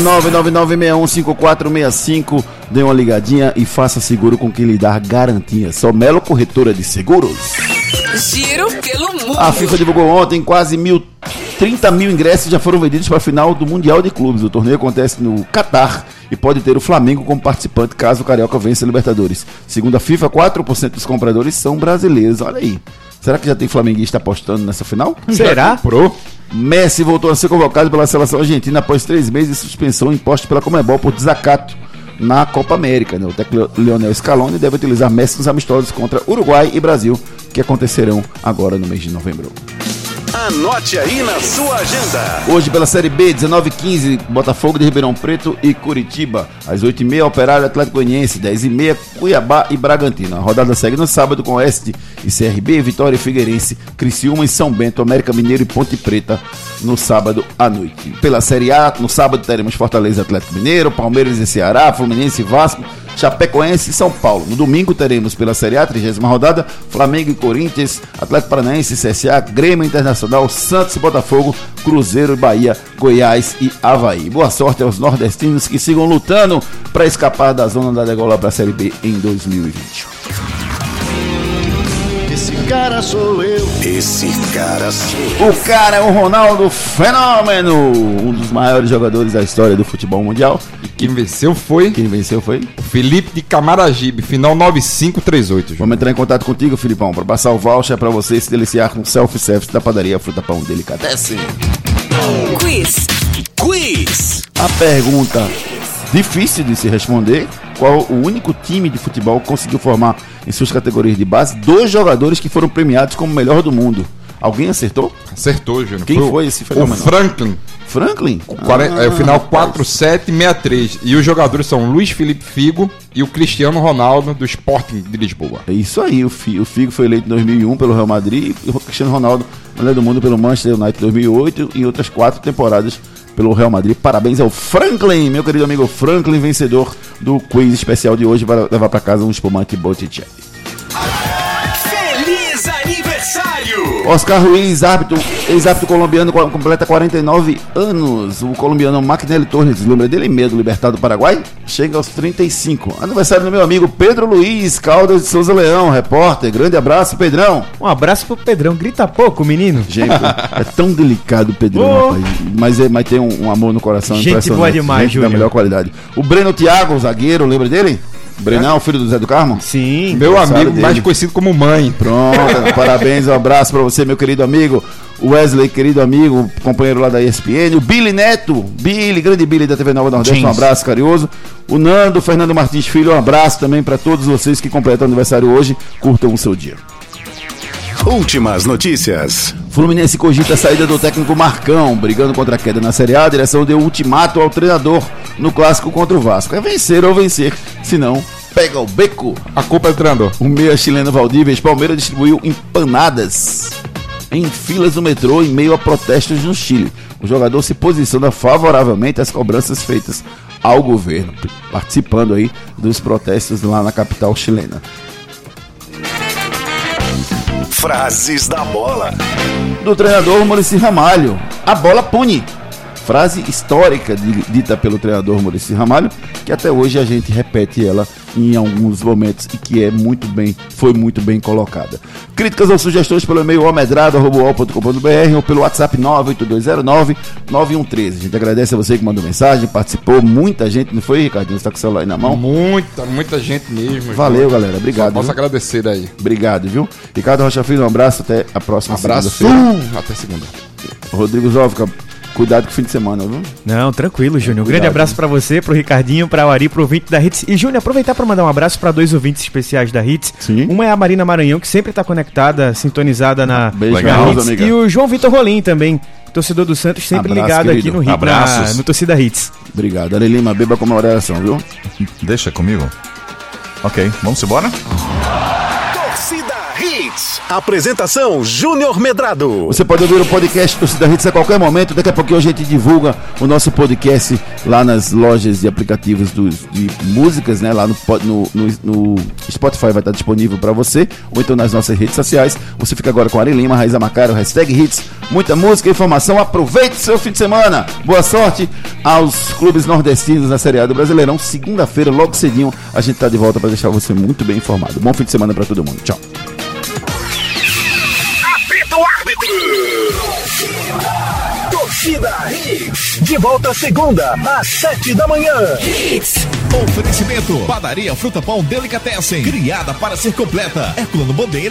999615465. Dê uma ligadinha e faça seguro com quem lhe dá garantia. Somelo Corretora de Seguros. Giro pelo mundo. A FIFA divulgou ontem quase mil, 30 mil ingressos já foram vendidos para a final do Mundial de Clubes. O torneio acontece no Catar e pode ter o Flamengo como participante caso o Carioca vença a Libertadores. Segundo a FIFA, 4% dos compradores são brasileiros. Olha aí. Será que já tem flamenguista apostando nessa final? Será? Pro. Messi voltou a ser convocado pela seleção argentina após três meses de suspensão imposta pela Comebol por desacato na Copa América. né? O técnico Leonel Scaloni deve utilizar Messi nos amistosos contra Uruguai e Brasil, que acontecerão agora no mês de novembro. Anote aí na sua agenda. Hoje pela Série B, 19 15 Botafogo de Ribeirão Preto e Curitiba. Às 8h30, Operário Atlético Goianiense. 10h30, Cuiabá e Bragantino. A rodada segue no sábado com Oeste e CRB, Vitória e Figueirense, Criciúma e São Bento, América Mineiro e Ponte Preta no sábado à noite. Pela Série A, no sábado teremos Fortaleza Atlético Mineiro, Palmeiras e Ceará, Fluminense e Vasco, Chapecoense e São Paulo. No domingo teremos pela Série A, 30 rodada, Flamengo e Corinthians, Atlético Paranaense, CSA, Grêmio Internacional, Santos e Botafogo, Cruzeiro e Bahia, Goiás e Havaí. Boa sorte aos nordestinos que sigam lutando para escapar da zona da degola para a Série B em 2020. Esse cara sou eu. Esse cara sou O cara é o Ronaldo Fenômeno, um dos maiores jogadores da história do futebol mundial. Quem venceu foi Quem venceu foi? o Felipe de Camaragibe, final 9538. Júnior. Vamos entrar em contato contigo, Filipão, para passar o voucher para você se deliciar com o self-service da padaria Fruta Pão Delicatessen. Quiz. Quiz. A pergunta difícil de se responder: qual o único time de futebol que conseguiu formar em suas categorias de base dois jogadores que foram premiados como melhor do mundo? Alguém acertou? Acertou, Júnior. Quem o- foi esse O fenômeno? Franklin. Franklin? Quaren- é o final 4763. E os jogadores são Luiz Felipe Figo e o Cristiano Ronaldo do Sporting de Lisboa. É isso aí, o o Figo foi eleito em 2001 pelo Real Madrid e o Cristiano Ronaldo, melhor do mundo pelo Manchester United em 2008 e outras quatro temporadas pelo Real Madrid. Parabéns ao Franklin, meu querido amigo Franklin, vencedor do quiz especial de hoje para levar para casa um espumante Botticelli. Oscar Ruiz, árbitro, ex-árbitro colombiano, co- completa 49 anos. O colombiano Maquinelli Torres, lembra dele? Meia do Libertado do Paraguai? Chega aos 35. Aniversário do meu amigo Pedro Luiz Caldas de Souza Leão, repórter. Grande abraço, Pedrão. Um abraço pro Pedrão. Grita pouco, menino. Gente, é tão delicado o Pedrão, Oh. rapaz. Mas, é, mas tem um, um amor no coração Gente impressionante. boa demais, Gente da melhor qualidade. O Breno Thiago, zagueiro, lembra dele? Brenão, filho do Zé do Carmo? Sim. Meu amigo, mais dele. conhecido como mãe. Pronto, parabéns, um abraço pra você, meu querido amigo. O Wesley, querido amigo, companheiro lá da ESPN. O Billy Neto, Billy, grande Billy da TV Nova Nordeste, um abraço carinhoso. O Nando, Fernando Martins Filho, um abraço também pra todos vocês que completam o aniversário hoje. Curtam o seu dia. Últimas notícias. Fluminense cogita a saída do técnico Marcão, brigando contra a queda na Série A. A direção deu ultimato ao treinador no clássico contra o Vasco. É vencer ou vencer, senão pega o beco. A culpa é do treinador. O meia chileno Valdívia, Palmeiras distribuiu empanadas em filas do metrô em meio a protestos no Chile. O jogador se posiciona favoravelmente às cobranças feitas ao governo, participando aí dos protestos lá na capital chilena. Frases da bola. do treinador Maurício Ramalho. A bola pune. Frase histórica de- dita pelo treinador Maurício Ramalho, que até hoje a gente repete ela em alguns momentos e que é muito bem, foi muito bem colocada. Críticas ou sugestões pelo e-mail omedrado.com.br ou pelo WhatsApp 98209-9113. A gente agradece a você que mandou mensagem, participou, muita gente, não foi, Ricardinho? Você tá com o celular aí na mão? Muita, muita gente mesmo. Valeu, Júnior. galera. Obrigado. Só posso viu? agradecer aí. Obrigado, viu? Ricardo Rocha Filho, um abraço, até a próxima Abraço. segunda-feira. Até segunda. Rodrigo Zóvica, cuidado com o fim de semana, viu? Não, tranquilo, Júnior. Um grande abraço pra você, pro Ricardinho, pra Ari, pro ouvinte da Hits. E, Júnior, aproveitar pra mandar um abraço pra dois ouvintes especiais da Hits. Sim. Uma é a Marina Maranhão, que sempre tá conectada, sintonizada na, Beijo, na. Hits. amiga. E o João Vitor Rolim também, torcedor do Santos, sempre Abraço, ligado querido. aqui no Hits, na, Abraços. no Torcida Hits. Obrigado. Ale Lima, beba com uma oração, viu? Deixa comigo. Ok, vamos embora? Apresentação Júnior Medrado. Você pode ouvir o podcast Torcida Hits a qualquer momento. Daqui a pouquinho a gente divulga o nosso podcast lá nas lojas de aplicativos dos- de músicas, né? Lá no, no, no- no Spotify vai estar disponível para você, ou então nas nossas redes sociais. Você fica agora com Ari Lima, Raiza Macaro, hashtag Hits. Muita música e informação. Aproveite seu fim de semana. Boa sorte aos clubes nordestinos na Série A do Brasileirão. Segunda-feira, logo cedinho, a gente tá de volta para deixar você muito bem informado. Bom fim de semana para todo mundo. Tchau. Apita o árbitro. Torcida Hits. De volta segunda, às sete da manhã. Oferecimento: Padaria Fruta Pão Delicatessen. Criada para ser completa. Herculano Bandeira.